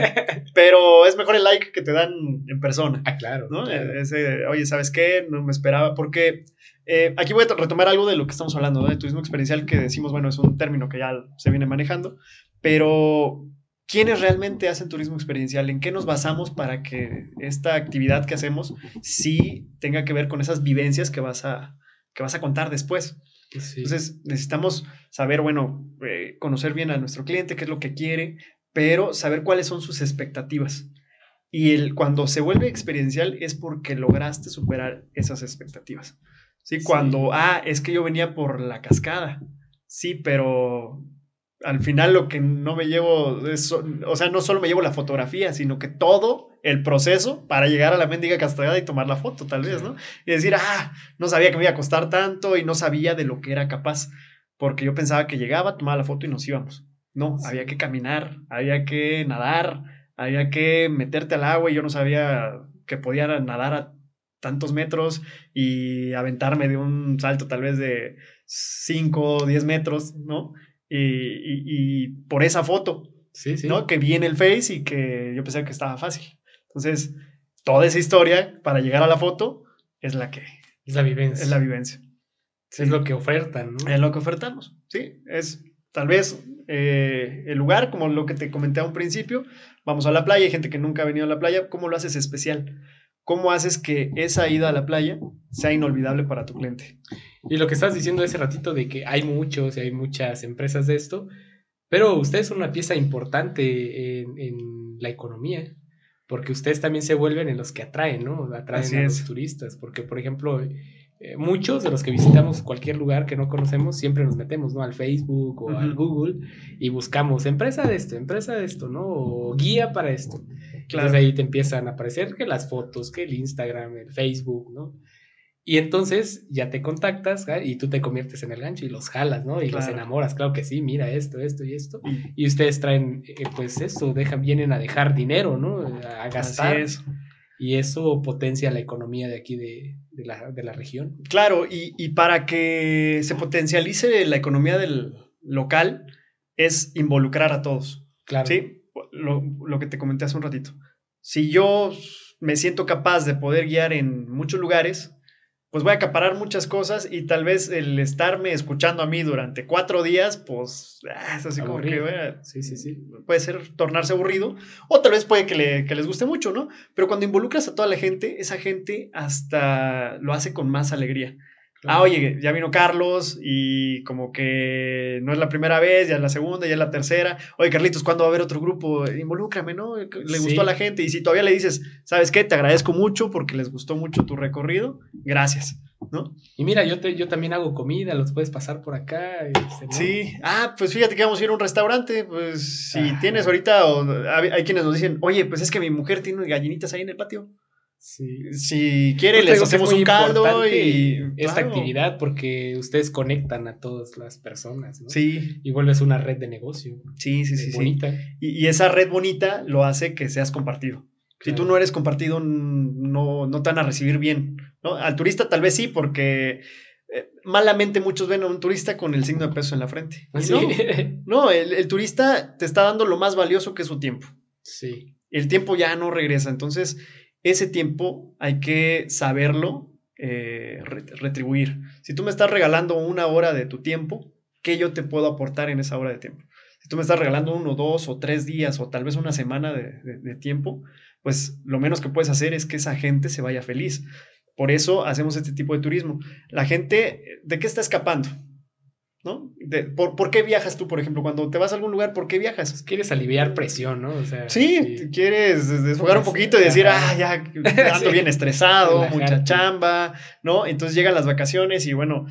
pero es mejor el like que te dan en persona. Ah, claro. ¿no? Ese, oye, ¿sabes qué? No me esperaba. Porque eh, aquí voy a retomar algo de lo que estamos hablando, ¿no? De turismo experiencial, que decimos, bueno, es un término que ya se viene manejando. Pero, ¿quiénes realmente hacen turismo experiencial? ¿En qué nos basamos para que esta actividad que hacemos sí tenga que ver con esas vivencias que vas a, que vas a contar después? Sí. Entonces, necesitamos saber, bueno, eh, conocer bien a nuestro cliente, qué es lo que quiere, pero saber cuáles son sus expectativas. Y el, cuando se vuelve experiencial es porque lograste superar esas expectativas. ¿Sí? Sí. Cuando, ah, es que yo venía por la cascada. Sí, pero al final lo que no me llevo, es, o sea, no solo me llevo la fotografía, sino que todo el proceso para llegar a la mendiga cascada y tomar la foto, tal vez, ¿no? Y decir, ah, no sabía que me iba a costar tanto y no sabía de lo que era capaz, porque yo pensaba que llegaba, tomaba la foto y nos íbamos. No, Sí. había que caminar, había que nadar, había que meterte al agua y yo no sabía que podía nadar a tantos metros y aventarme de un salto tal vez de 5 o 10 metros, ¿no? Y, y- y por esa foto. Sí, sí. ¿no? Que vi en el Face y que yo pensaba que estaba fácil. Entonces, toda esa historia para llegar a la foto es la que Es la vivencia. es la vivencia. Es lo que ofertan, ¿no? Es lo que ofertamos, sí. Es tal vez eh, el lugar, como lo que te comenté a un principio. Vamos a la playa, hay gente que nunca ha venido a la playa. ¿Cómo lo haces especial? ¿Cómo haces que esa ida a la playa sea inolvidable para tu cliente? Y lo que estás diciendo ese ratito de que hay muchos y hay muchas empresas de esto, pero ustedes son una pieza importante en, en la economía, porque ustedes también se vuelven en los que atraen, ¿no? Atraen Así a es. los turistas, porque por ejemplo, eh, muchos de los que visitamos cualquier lugar que no conocemos, siempre nos metemos, ¿no? Al Facebook o al. Google y buscamos empresa de esto, empresa de esto, ¿no? O guía para esto. Claro. Entonces ahí te empiezan a aparecer que las fotos, que el Instagram, el Facebook, ¿no? Y entonces ya te contactas ¿ah? y tú te conviertes en el gancho y los jalas, ¿no? Y los Claro. enamoras, claro que sí, mira esto, esto y esto. Y Y ustedes traen, eh, pues esto, dejan, vienen a dejar dinero, ¿no? A gastar. así es. Y eso potencia la economía de aquí de, de la, de la región. Claro, y, y para que se potencialice la economía del local es involucrar a todos. Claro. Sí, lo, lo que te comenté hace un ratito. Si yo me siento capaz de poder guiar en muchos lugares, pues voy a acaparar muchas cosas y tal vez el estarme escuchando a mí durante cuatro días, pues ah, es así como que sí, sí. puede ser tornarse aburrido o tal vez puede que, le- que les guste mucho, ¿no? Pero cuando involucras a toda la gente, esa gente hasta lo hace con más alegría. Ah, oye, ya vino Carlos y como que no es la primera vez, ya es la segunda, ya es la tercera. Oye, Carlitos, ¿cuándo va a haber otro grupo? Involúcrame, ¿no? Le Sí. gustó a la gente. Y si todavía le dices, ¿sabes qué? Te agradezco mucho porque les gustó mucho tu recorrido. Gracias, ¿no? Y mira, yo, te, yo también hago comida, los puedes pasar por acá. este, ¿no? Sí. Ah, pues fíjate que vamos a ir a un restaurante. Pues si Ajá. tienes ahorita, o hay, hay quienes nos dicen, oye, pues es que mi mujer tiene gallinitas ahí en el patio. Sí. Si quiere, Pues les hacemos un caldo y. Esta actividad porque ustedes conectan a todas las personas, ¿no? Sí, Y vuelves una red de negocio. sí, sí, sí. sí. bonita. Y, y esa red bonita lo hace que seas compartido. Si tú no eres compartido, no, no te van a recibir bien. ¿no? Al turista tal vez sí, porque eh, malamente muchos ven a un turista con el signo de peso en la frente. Y Sí. No, no el, el turista te está dando lo más valioso que es su tiempo. sí. El tiempo ya no regresa. Entonces, ese tiempo hay que saberlo eh, re- retribuir. Si tú me estás regalando una hora de tu tiempo, ¿qué yo te puedo aportar en esa hora de tiempo? Si tú me estás regalando uno, dos o tres días o tal vez una semana de tiempo, pues lo menos que puedes hacer es que esa gente se vaya feliz. Por eso hacemos este tipo de turismo. La gente, ¿de qué está escapando? ¿No? De- por, por qué viajas tú, por ejemplo? Cuando te vas a algún lugar, ¿por qué viajas? Quieres aliviar presión, ¿no? O sea, Sí, quieres des- desfogar un Pues, poquito y decir, ah, ya ando Sí. bien estresado, Relajarte. mucha chamba, ¿no? Entonces llegan las vacaciones y bueno,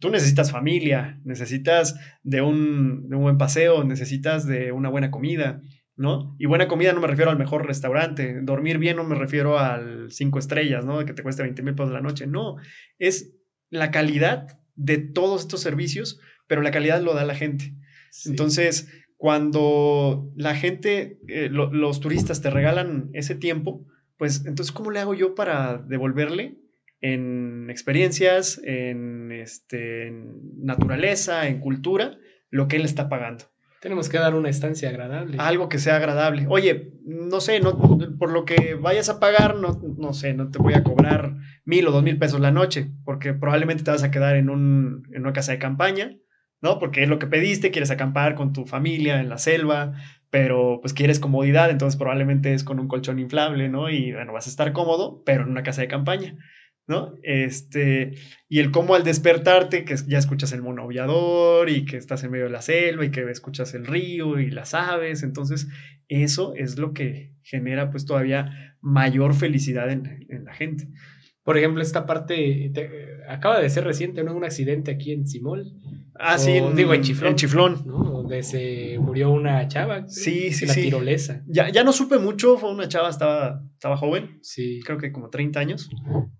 tú necesitas familia, necesitas de un, de un buen paseo, necesitas de una buena comida, ¿no? Y buena comida no me refiero al mejor restaurante, dormir bien no me refiero al cinco estrellas, ¿no? Que te cueste 20 mil pesos la noche, no, es la calidad de todos estos servicios, pero la calidad lo da la gente. sí. Entonces, cuando la gente, eh, lo- los turistas te regalan ese tiempo, pues entonces, ¿cómo le hago yo para devolverle en experiencias, en, este, en naturaleza, en cultura, lo que él está pagando? tenemos que dar una estancia agradable. Algo que sea agradable. Oye, no sé, no, por lo que vayas a pagar, no, no sé, no te voy a cobrar mil o dos mil pesos la noche, porque probablemente te vas a quedar en, un, en una casa de campaña, ¿no? Porque es lo que pediste, quieres acampar con tu familia en la selva, pero pues quieres comodidad, entonces probablemente es con un colchón inflable, ¿no? Y bueno, vas a estar cómodo, pero en una casa de campaña. ¿no? Este, y el cómo al despertarte, que ya escuchas el mono aullador y que estás en medio de la selva y que escuchas el río y las aves, entonces eso es lo que genera pues todavía mayor felicidad en, en la gente. Por ejemplo, esta parte te- acaba de ser reciente, ¿no? Un accidente aquí en Simol. Ah, sí, O, digo, en Chiflón. En Chiflón. ¿no? Donde se murió una chava. Sí, sí, la sí. tirolesa. Ya, ya no supe mucho, fue una chava, estaba, estaba joven, Sí. creo que como 30 años.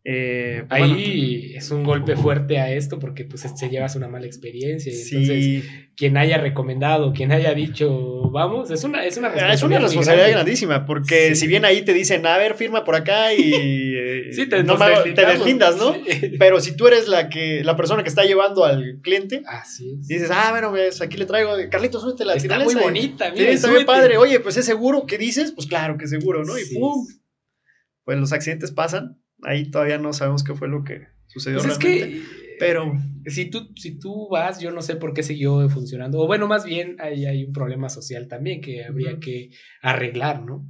Eh, pues, bueno, Ahí es un golpe fuerte a esto porque pues se llevas una mala experiencia. y Entonces, sí, quien haya recomendado, quien haya dicho vamos, es una, es una responsabilidad. Es una responsabilidad grandísima, porque si bien ahí te dicen, a ver, firma por acá y sí, te, no te deslindas, ¿no? Pero si tú eres la que, la persona que está llevando al cliente, Así dices, ah, bueno, pues aquí le traigo, Carlitos, súbete la Está muy bonita, mira. Sí, está muy padre. Oye, pues es seguro, ¿qué dices? Pues claro que seguro, ¿no? Y pum. Pues los accidentes pasan. Ahí todavía no sabemos qué fue lo que sucedió pues realmente. Es que pero si tú, si tú vas, yo no sé por qué siguió funcionando. O bueno, más bien hay, hay un problema social también que habría que arreglar, ¿no?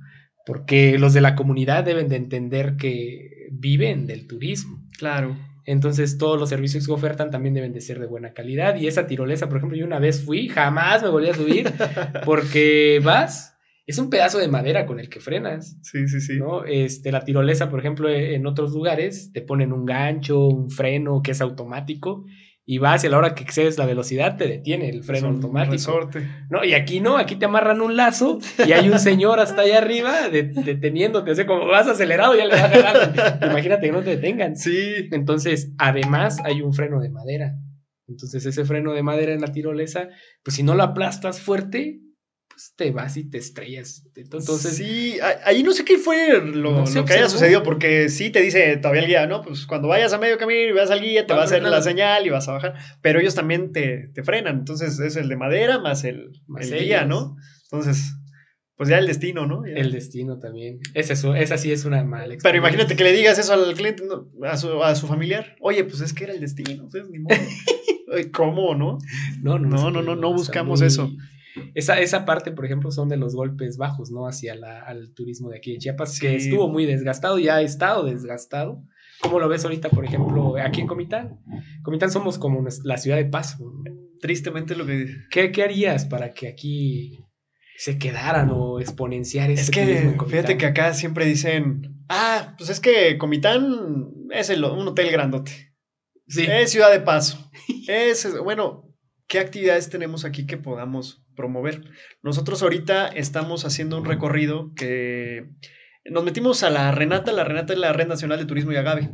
Porque los de la comunidad deben de entender que viven del turismo. Claro. Entonces todos los servicios que ofertan también deben de ser de buena calidad. Y esa tirolesa, por ejemplo, yo una vez fui, jamás me volví a subir, porque vas es un pedazo de madera con el que frenas. Sí, sí, sí. ¿no? Este, la tirolesa, por ejemplo, en otros lugares te ponen un gancho, un freno que es automático y vas y a la hora que excedes la velocidad te detiene el freno automático. Resorte. No, y aquí no, aquí te amarran un lazo y hay un señor hasta allá arriba deteniéndote, o sea, como vas acelerado ya le vas jalando. Imagínate que no te detengan. Sí. Entonces, además hay un freno de madera. Entonces, ese freno de madera en la tirolesa, pues si no lo aplastas fuerte, pues, te vas y te estrellas. Entonces. Sí, ahí no sé qué fue lo, que haya sucedido, porque sí te dice todavía el guía, ¿no? Pues cuando vayas a medio camino y veas al guía, te va a hacer la señal y vas a bajar. Pero ellos también te, frenan. Entonces es el de madera más el, guía, ¿no? Entonces. Pues ya el destino, ¿no? El destino también. Es eso, esa sí es una mala experiencia. Pero imagínate que le digas eso al cliente, a, su, a su familiar. Oye, pues es que era el destino, ni modo. ¿Cómo, no? No, no, no, no, no, no buscamos eso. Esa, esa parte, por ejemplo, son de los golpes bajos, ¿no? Hacia la, al turismo de aquí en Chiapas, que estuvo muy desgastado y ha estado desgastado. ¿Cómo lo ves ahorita, por ejemplo, aquí en Comitán? Comitán somos como la ciudad de paso. Tristemente lo que... ¿Qué, ¿Qué harías para que aquí se quedaran o exponenciar ese es que, Fíjate que acá siempre dicen, ah, pues es que Comitán es el, un hotel grandote. Sí. Es ciudad de paso. es, bueno, ¿qué actividades tenemos aquí que podamos promover? Nosotros ahorita estamos haciendo un recorrido que nos metimos a la Renata, la Renata es la Red Nacional de Turismo y Agave.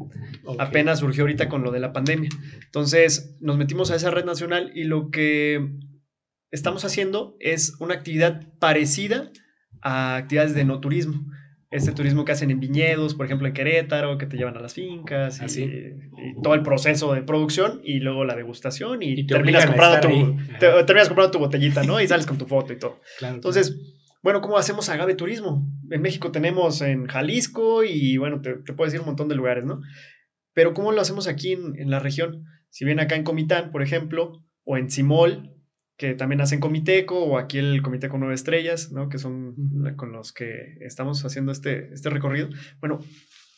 Apenas surgió ahorita con lo de la pandemia. Entonces, nos metimos a esa red nacional y lo que estamos haciendo es una actividad parecida a actividades de no turismo este turismo que hacen en viñedos, por ejemplo en Querétaro, que te llevan a las fincas y, y, todo el proceso de producción y luego la degustación y, terminas, comprando tu, terminas comprando tu botellita, ¿no? Y sales con tu foto y todo. Entonces, bueno, ¿cómo hacemos agave turismo? En México tenemos en Jalisco y bueno, te, te, puedo decir un montón de lugares, ¿no? Pero ¿cómo lo hacemos aquí en, en la región? Si bien acá en Comitán, por ejemplo, o en Simol, que también hacen Comiteco o aquí el Comiteco Nueve Estrellas, ¿no? Que son con los que estamos haciendo este, este recorrido. Bueno,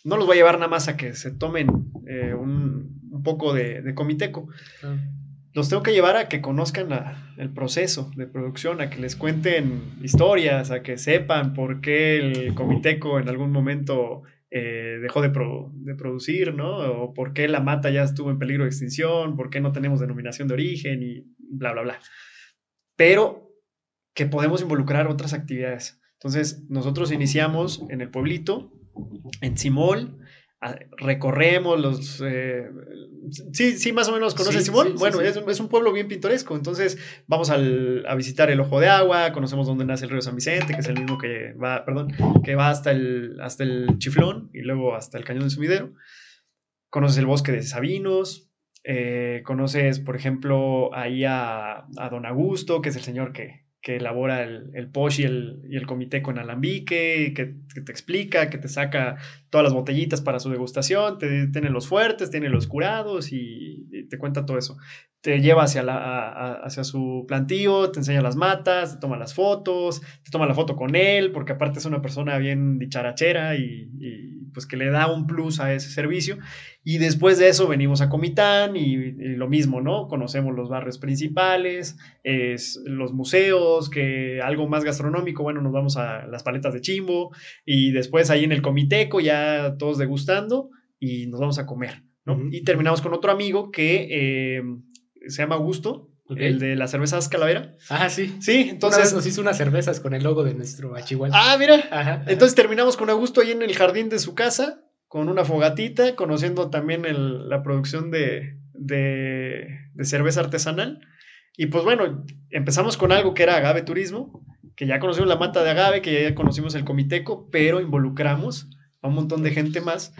no los voy a llevar nada más a que se tomen eh, un, un, poco de, de Comiteco. Los tengo que llevar a que conozcan el proceso de producción, a que les cuenten historias, a que sepan por qué el Comiteco en algún momento eh, dejó de, de, producir, ¿no? O por qué la mata ya estuvo en peligro de extinción, por qué no tenemos denominación de origen y bla, bla, bla pero que podemos involucrar otras actividades. Entonces, nosotros iniciamos en el pueblito, en Simol, recorremos los... Eh, sí, sí, más o menos conoces Simol. bueno, es, un pueblo bien pintoresco, entonces vamos a visitar el Ojo de Agua, conocemos dónde nace el río San Vicente, que es el mismo que va, perdón, que va hasta el, hasta el Chiflón y luego hasta el Cañón de Sumidero. Conoces el bosque de Sabinos, eh, conoces, por ejemplo, ahí a, Don Augusto, que es el señor que, elabora el, el POSH y el, y el comité con alambique, que, que, te explica, que te saca todas las botellitas para su degustación, te, tiene los fuertes, tiene los curados y, te cuenta todo eso. Te lleva hacia, la, hacia su plantío, te enseña las matas, te toma las fotos, te toma la foto con él, porque aparte es una persona bien dicharachera y, y pues que le da un plus a ese servicio. Y después de eso venimos a Comitán y, lo mismo, ¿no? Conocemos los barrios principales, es, los museos, que algo más gastronómico, bueno, nos vamos a las paletas de chimbo y después ahí en el Comiteco ya todos degustando y nos vamos a comer, ¿no? Y terminamos con otro amigo que eh, se llama Augusto, El de las cervezas Calavera. Ah, sí. Sí, entonces. nos hizo unas cervezas con el logo de nuestro Achihuahua. Ah, mira. Entonces terminamos con Augusto ahí en el jardín de su casa con una fogatita, conociendo también la producción de, cerveza artesanal. Y pues bueno, empezamos con algo que era Agave Turismo, que ya conocimos la mata de agave, que ya conocimos el comiteco, pero involucramos a un montón de gente más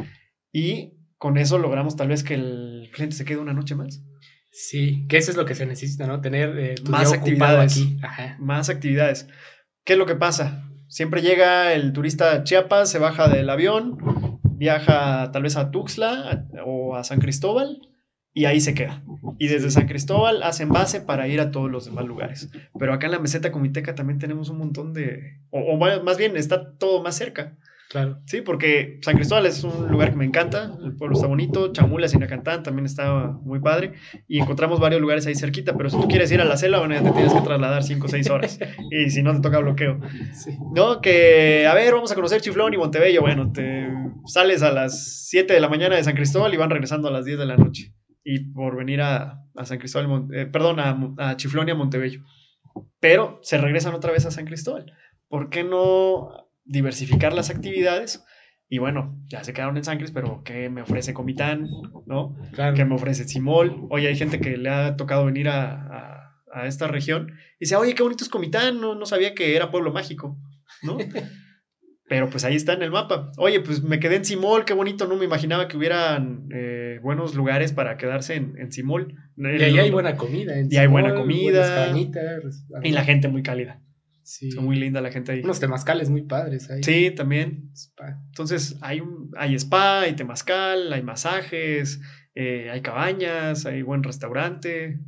y con eso logramos tal vez que el cliente se quede una noche más. Sí, que eso es lo que se necesita, ¿no? Tener eh, tu Más día actividades. aquí. Ajá. Más actividades. ¿Qué es lo que pasa? Siempre llega el turista a Chiapas, se baja del avión, viaja tal vez a Tuxtla a- o a San Cristóbal y ahí se queda. Y desde San Cristóbal hacen base para ir a todos los demás lugares. Pero acá en la meseta comiteca también tenemos un montón de... O, o más bien está todo más cerca. Claro. Sí, porque San Cristóbal es un lugar que me encanta, el pueblo está bonito, Chamula, Sinacantán también está muy padre, y encontramos varios lugares ahí cerquita, pero si tú quieres ir a la selva, bueno, ya te tienes que trasladar 5 o 6 horas, y si no te toca bloqueo. Sí. No, que, a ver, vamos a conocer Chiflón y Montebello, bueno, te sales a las 7 de la mañana de San Cristóbal y van regresando a las 10 de la noche, y por venir a, a San Cristóbal, eh, perdón, a, a Chiflón y a Montebello, pero se regresan otra vez a San Cristóbal. ¿Por qué no diversificar las actividades? Y bueno, ya se quedaron en San Cris, pero ¿qué me ofrece Comitán? ¿No? Claro. ¿Qué me ofrece Simol? Oye, hay gente que le ha tocado venir a, a- a esta región y dice, oye, qué bonito es Comitán, no, no sabía que era pueblo mágico, ¿no? Pero pues ahí está en el mapa. Oye, pues me quedé en Simol, qué bonito, no me imaginaba que hubieran eh, buenos lugares para quedarse en, en Simol. Y ahí hay buena comida. en Y hay buena comida. Y la gente muy cálida. Sí. Muy linda la gente ahí. Unos temazcales muy padres ahí. Sí, también. Spa. Entonces hay, un, hay spa, hay temazcal, hay masajes, eh, hay cabañas, hay buen restaurante.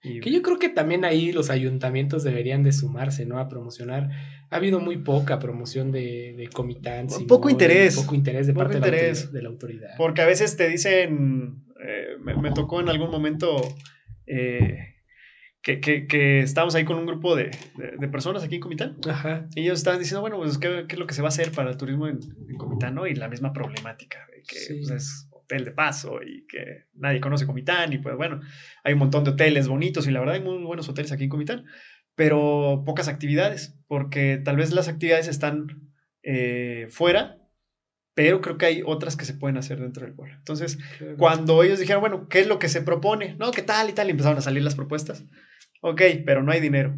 Y, Que yo creo que también ahí los ayuntamientos deberían de sumarse, ¿no? A promocionar. Ha habido muy poca promoción de, de Comitán. Poco interés. Poco interés de Poco parte interés. De, la autoridad, de la autoridad. Porque a veces te dicen, eh, me, me tocó en algún momento eh, que, que, que estábamos ahí con un grupo de, de- de personas aquí en Comitán. Ajá. Y ellos estaban diciendo, bueno, pues, ¿qué, qué es lo que se va a hacer para el turismo en, en Comitán, no? Y la misma problemática, de que Sí. pues, es hotel de paso y que nadie conoce Comitán y pues bueno, hay un montón de hoteles bonitos y la verdad hay muy buenos hoteles aquí en Comitán, pero pocas actividades, porque tal vez las actividades están eh, fuera, pero creo que hay otras que se pueden hacer dentro del pueblo. Entonces, cuando ellos dijeron, bueno, ¿qué es lo que se propone? No, ¿qué tal y tal? Y empezaron a salir las propuestas. Ok, pero no hay dinero.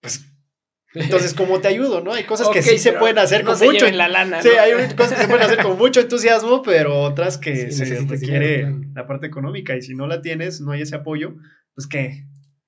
Pues, entonces, ¿cómo te ayudo? ¿No? Hay cosas que sí se pueden hacer no con se mucho. la lana. Sí, ¿no? hay cosas que se pueden hacer con mucho entusiasmo, pero otras que Sí, se requiere dinero, la parte económica. Y si no la tienes, no hay ese apoyo, pues ¿qué?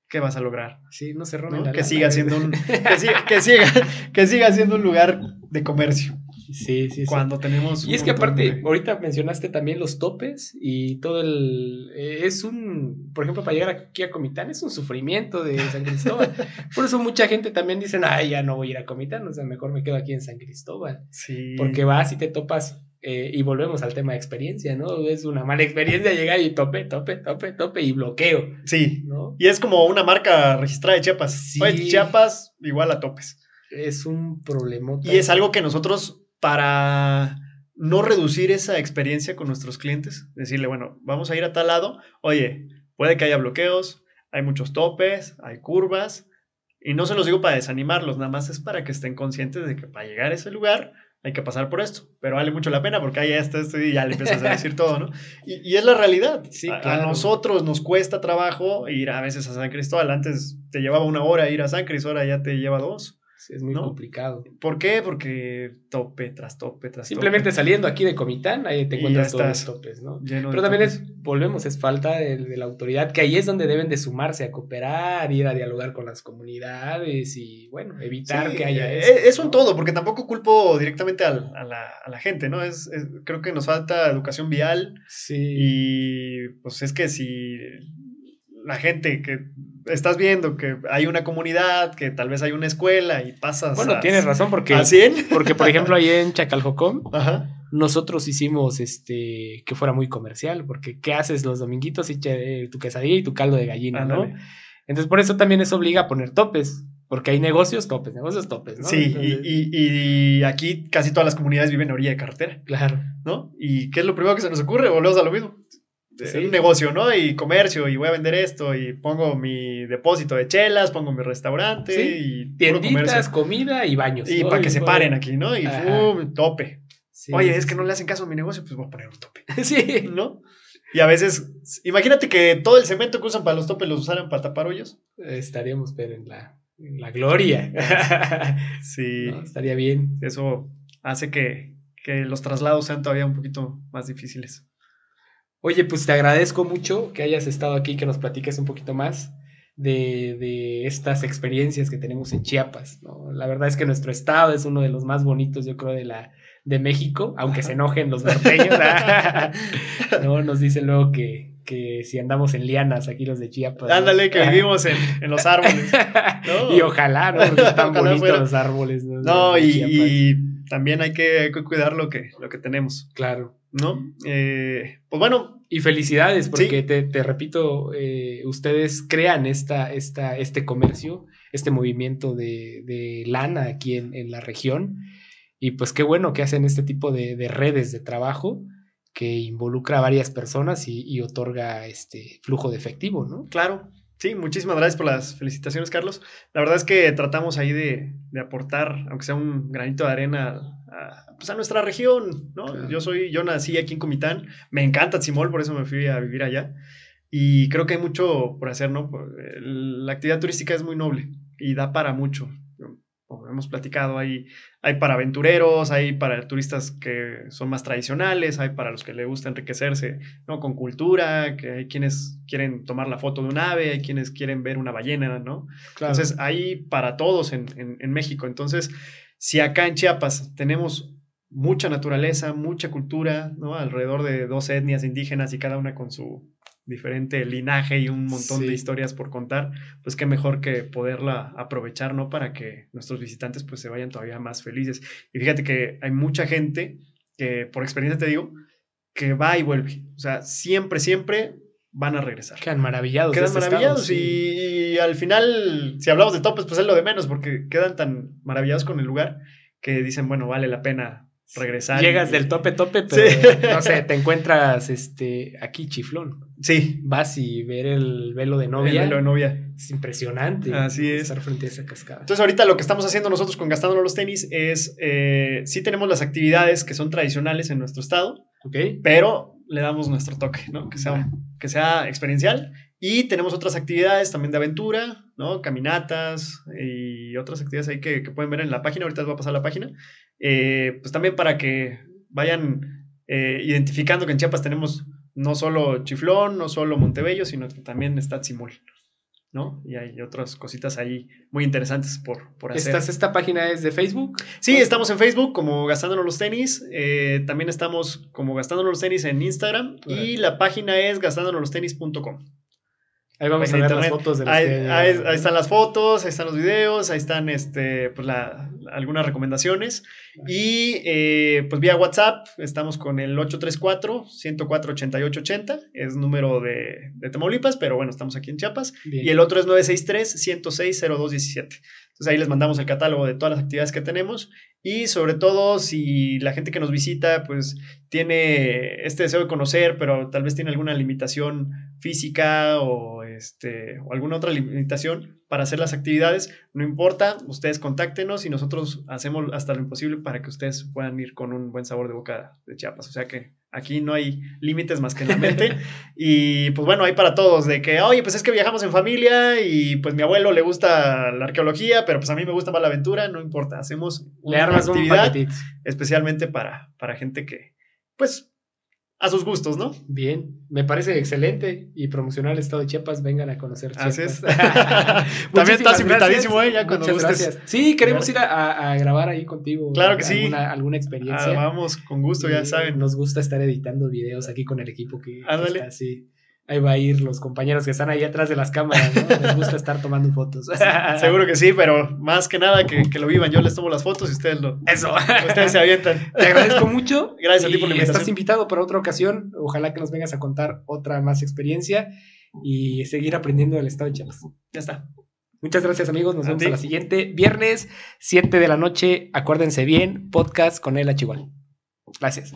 ¿Qué vas a lograr? Sí, no se la Que lana, siga siendo un, que siga, que siga, que siga siendo un lugar de comercio. Sí, sí, sí. Cuando tenemos. Y es que aparte, de- ahorita mencionaste también los topes y todo el... eh, es un, por ejemplo, para llegar aquí a Comitán es un sufrimiento de San Cristóbal. por eso mucha gente también dice, ay, ya no voy a ir a Comitán, o sea, mejor me quedo aquí en San Cristóbal. Sí. Porque vas y te topas, eh, y volvemos al tema de experiencia, ¿no? Es una mala experiencia llegar y tope, tope, tope, tope y bloqueo, Sí. ¿no? Y es como una marca registrada de Chiapas. Sí. Oye, Chiapas igual a topes. Es un problema. Y es algo que nosotros, para no reducir esa experiencia con nuestros clientes, decirle, bueno, vamos a ir a tal lado, oye, puede que haya bloqueos, hay muchos topes, hay curvas, y no se los digo para desanimarlos, nada más es para que estén conscientes de que para llegar a ese lugar hay que pasar por esto, pero vale mucho la pena porque hay esto, esto y ya le empiezas a decir todo, ¿no? Y, y es la realidad. Sí, a, a claro. nosotros nos cuesta trabajo ir a veces a San Cristóbal. Antes te llevaba una hora ir a San Cristóbal, ahora ya te lleva dos. Sí, es muy ¿no? complicado. ¿Por qué? Porque tope tras tope tras Simplemente saliendo aquí de Comitán, ahí te encuentras todos los topes, ¿no? Pero también topes. es, volvemos, es falta de, de la autoridad, que ahí es donde deben de sumarse a cooperar, ir a dialogar con las comunidades y, bueno, evitar Sí, que haya eh, eso. Es un ¿no? todo, porque tampoco culpo directamente al- a, la, a la gente, ¿no? Es, es- creo que nos falta educación vial Sí. y pues es que si la gente que estás viendo que hay una comunidad, que tal vez hay una escuela y pasas Bueno, a, tienes razón, porque, a 100. porque por ejemplo, ahí en Chacaljocón, Ajá. nosotros hicimos este que fuera muy comercial, porque ¿qué haces los dominguitos? Y che- tu quesadilla y tu caldo de gallina, ¿no? Entonces, por eso también eso obliga a poner topes, porque hay negocios topes, negocios topes, ¿no? Sí, y- y, y aquí casi todas las comunidades viven a orilla de carretera, Claro. ¿no? ¿Y qué es lo primero que se nos ocurre? Volvemos a lo mismo. Sí. Un negocio, ¿no? Y comercio, y voy a vender esto, y pongo mi depósito de chelas, pongo mi restaurante, Sí. y Tienditas, comida y baños. Y ¿no? para que se paren aquí, ¿no? Y tope. sí, Oye, es que no le hacen caso a mi negocio, pues voy a poner un tope, Sí, ¿no? Y a veces, imagínate que todo el cemento que usan para los topes los usaran para tapar hoyos. Estaríamos pero en la, en la gloria. Sí, ¿no? Estaría bien. eso hace que, que los traslados sean todavía un poquito más difíciles. Oye, pues te agradezco mucho que hayas estado aquí, que nos platiques un poquito más de, de estas experiencias que tenemos en Chiapas. ¿no? La verdad es que nuestro estado es uno de los más bonitos, yo creo, de la de México, aunque se enojen los norteños. no, nos dicen luego que, que si andamos en lianas aquí los de Chiapas. ¿no? Ándale, que vivimos en, en los árboles. ¿no? Y ojalá, ¿no? Porque están Ojalá bonitos fuera. los árboles. No, y, y también hay que, cuidar lo que, lo que tenemos, Claro. ¿no? Eh, pues bueno, Y felicidades, porque Sí. te, te repito, eh, ustedes crean esta, esta, este comercio, este movimiento de, de lana aquí en, en la región. Y pues qué bueno que hacen este tipo de, de redes de trabajo que involucra a varias personas y, y otorga este flujo de efectivo, ¿no? claro, sí, muchísimas gracias por las felicitaciones, Carlos. La verdad es que tratamos ahí de, de aportar, aunque sea un granito de arena, a, pues a nuestra región, ¿no? Claro. Yo soy, yo nací aquí en Comitán, me encanta Tzimol, por eso me fui a vivir allá. Y creo que hay mucho por hacer, ¿no? El- La actividad turística es muy noble y da para mucho. Como hemos platicado, hay, hay para aventureros, hay para turistas que son más tradicionales, hay para los que les gusta enriquecerse ¿no? con cultura, que hay quienes quieren tomar la foto de un ave, hay quienes quieren ver una ballena, ¿no? Claro. Entonces, hay para todos en, en- en México. Entonces, si acá en Chiapas tenemos mucha naturaleza, mucha cultura, ¿no? Alrededor de dos etnias indígenas y cada una con su diferente linaje y un montón Sí. de historias por contar, pues qué mejor que poderla aprovechar, ¿no? Para que nuestros visitantes pues se vayan todavía más felices. Y fíjate que hay mucha gente que, por experiencia te digo, que va y vuelve. O sea, siempre, siempre van a regresar. Quedan maravillados. Quedan este maravillados estado, sí. y, y al final, si hablamos de topes, pues es lo de menos, porque quedan tan maravillados con el lugar que dicen, bueno, vale la pena regresar. Llegas y- del tope tope, pero Sí. no sé, te encuentras este aquí chiflón. Sí, Vas y ver el velo de el novia. velo de novia. Es impresionante. Así es. Estar frente a esa cascada. Entonces ahorita lo que estamos haciendo nosotros con Gastándonos los tenis es, eh, sí tenemos las actividades que son tradicionales en nuestro estado, ¿Ok? pero le damos nuestro toque, ¿no? Que sea, que sea experiencial. Y tenemos otras actividades también de aventura, ¿no? Caminatas y otras actividades ahí que, que pueden ver en la página. Ahorita les voy a pasar la página. Eh, pues también para que vayan eh, identificando que en Chiapas tenemos no solo Chiflón, no solo Montebello, sino que también está Tzimol, ¿no? Y hay otras cositas ahí muy interesantes por, por hacer. ¿Estás, ¿Esta página es de Facebook? Sí, estamos en Facebook como Gastándonos los Tenis. eh, también estamos como Gastándonos los Tenis en Instagram. Y la página es gastándonoslosteniS.com. Ahí vamos a ver las fotos de los Ahí, que- ahí- ahí están las fotos, ahí están los videos, ahí están este, pues la- algunas recomendaciones. Y eh, pues vía WhatsApp estamos con el 834-104-8880, es número de, de Tamaulipas, pero bueno, estamos aquí en Chiapas. Bien. Y el otro es 963-106-0217. Entonces ahí les mandamos el catálogo de todas las actividades que tenemos. Y sobre todo, si la gente que nos visita, pues tiene este deseo de conocer, pero tal vez tiene alguna limitación física o, este, o alguna otra limitación para hacer las actividades, no importa, ustedes contáctenos y nosotros hacemos hasta lo imposible para que ustedes puedan ir con un buen sabor de boca de Chiapas. O sea que aquí no hay límites más que en la mente. y pues bueno, hay para todos, de que, oye, pues es que viajamos en familia y pues mi abuelo le gusta la arqueología, pero pues a mí me gusta más la aventura, no importa, hacemos una un actividad especialmente para, para gente que, pues, a sus gustos, ¿no? Bien, me parece excelente. Y promocionar el estado de Chiapas, vengan a conocer Chiapas. Así es. También estás invitadísimo. ¿eh? Ya cuando Muchas gustes. gracias. Sí, queremos ir a, grabar ahí contigo. Claro que sí. Alguna, alguna Ah, experiencia. vamos, con gusto, ya saben. Nos gusta estar editando videos aquí con el equipo que, que Ándale. está así. Ahí va a ir los compañeros que están ahí atrás de las cámaras, ¿no? Les gusta estar tomando fotos. Seguro que sí, pero más que nada que, que lo vivan. Yo les tomo las fotos y ustedes lo, Eso. ustedes se avientan. Te agradezco mucho. Gracias a ti por la invitación. Estás invitado para otra ocasión. Ojalá que nos vengas a contar otra más experiencia y seguir aprendiendo del estado de Chiapas. Ya está. Muchas gracias amigos, nos A vemos ti. a la siguiente. Viernes, 7 de la noche, acuérdense bien, podcast con el Chihuahua. Gracias.